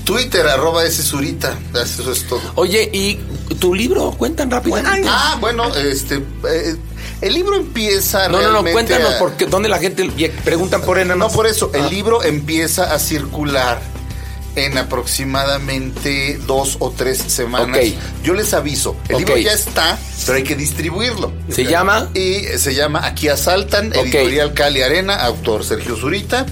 Twitter, arroba ese Zurita. Eso es todo. Oye, ¿y tu libro? Cuentan rápido. Ah, bueno, este. eh, el libro empieza. No, no, no, cuéntanos, a- porque ¿dónde la gente y- preguntan por él? No, por eso. El Ah. libro empieza a circular en aproximadamente dos o tres semanas. Ok. Yo les aviso. El libro ya está, pero hay que distribuirlo. ¿Se llama? Y se llama Aquí Asaltan, editorial Cali Arena, autor Sergio Zurita.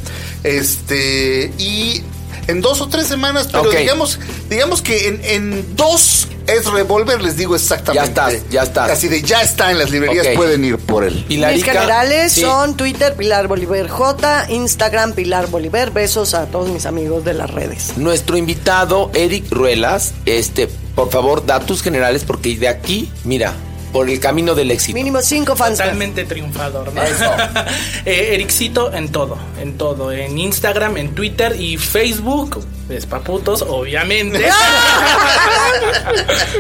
Este, y en dos o tres semanas, pero digamos, digamos que en, en dos es Revolver, les digo exactamente. Ya estás, ya estás. Así de ya está en las librerías, pueden ir por él. Mis Pilarica. generales Sí. son Twitter Pilar Bolívar J, Instagram Pilar Bolívar. Besos a todos mis amigos de las redes. Nuestro invitado, Eric Ruelas, este, por favor, da tus generales, porque de aquí, mira, por el camino del éxito. Mínimo cinco fans. Totalmente triunfador, ¿no? eh, Ericito en todo, en todo, en Instagram, en Twitter y Facebook, despaputos, obviamente.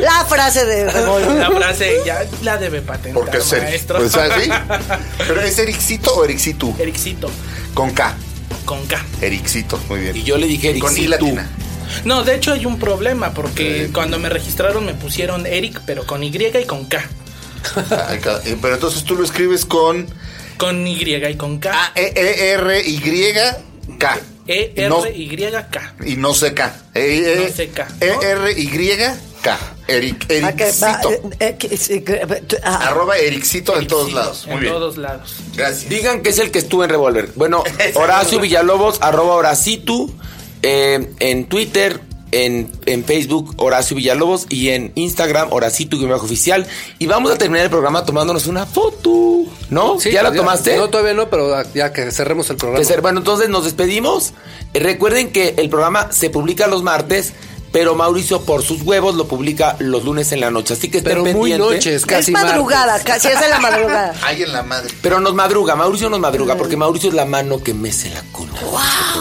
La frase de la frase ya la debe patentar, Porque es Eric. maestro. Pues así. Pero es Ericito o Erixitu. Ericito, Con K. con K. Ericito, muy bien. Y yo le dije, Eric, Con I latina. No, de hecho hay un problema porque cuando me registraron me pusieron Eric, pero con Y y con K. Eh, Pero entonces tú lo escribes con Con Y y con K. A E E R Y K. E R No- Y K. y no sé K. E, E- No sé K, E. R Y K. Eric Ah, eh, eh, ah. Arroba Ericito en todos lados. Muy en bien. todos lados. Gracias. Digan que es el que estuvo en Revolver. Bueno, Horacio Villalobos, arroba Horacitu, eh, en Twitter, en, en Facebook, Horacio Villalobos, y en Instagram, bajo oficial. Y vamos a terminar el programa tomándonos una foto, ¿no? Sí, ¿Ya la tomaste? No, todavía no, pero ya que cerremos el programa. Bueno, entonces nos despedimos. Eh, recuerden que el programa se publica los martes, pero Mauricio por sus huevos lo publica los lunes en la noche. Así que estén pero muy pendientes. noches, casi es madrugada, martes. casi es de la madrugada. Ay, en la madre. Pero nos madruga, Mauricio nos madruga, porque Mauricio es la mano que mece la cuna.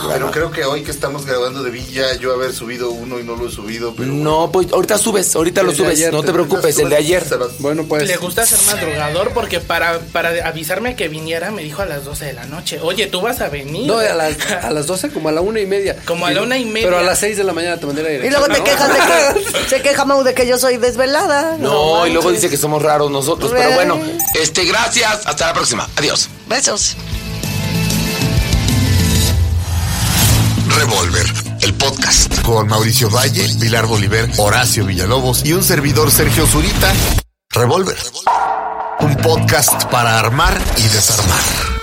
Pero creo que hoy que estamos grabando de Villa, yo haber subido uno y no lo he subido. Pero No, pues ahorita subes, ahorita lo El de subes, ayer no te- te preocupes, el de ayer. Bueno, pues. Le gusta ser madrugador porque para, para avisarme que viniera me dijo a las 12 de la noche, oye, tú vas a venir. No, a las, a las 12, como a la una y media. Como a la una y media. Pero a las 6 de la mañana te mandé la dirección. Luego te quejas de que se queja Mau de que yo soy desvelada. No, y luego dice que somos raros nosotros, pero bueno, este, gracias, hasta la próxima, adiós. Besos. Revolver, el podcast con Mauricio Valle, Pilar Bolívar, Horacio Villalobos y un servidor Sergio Zurita. Revolver, un podcast para armar y desarmar.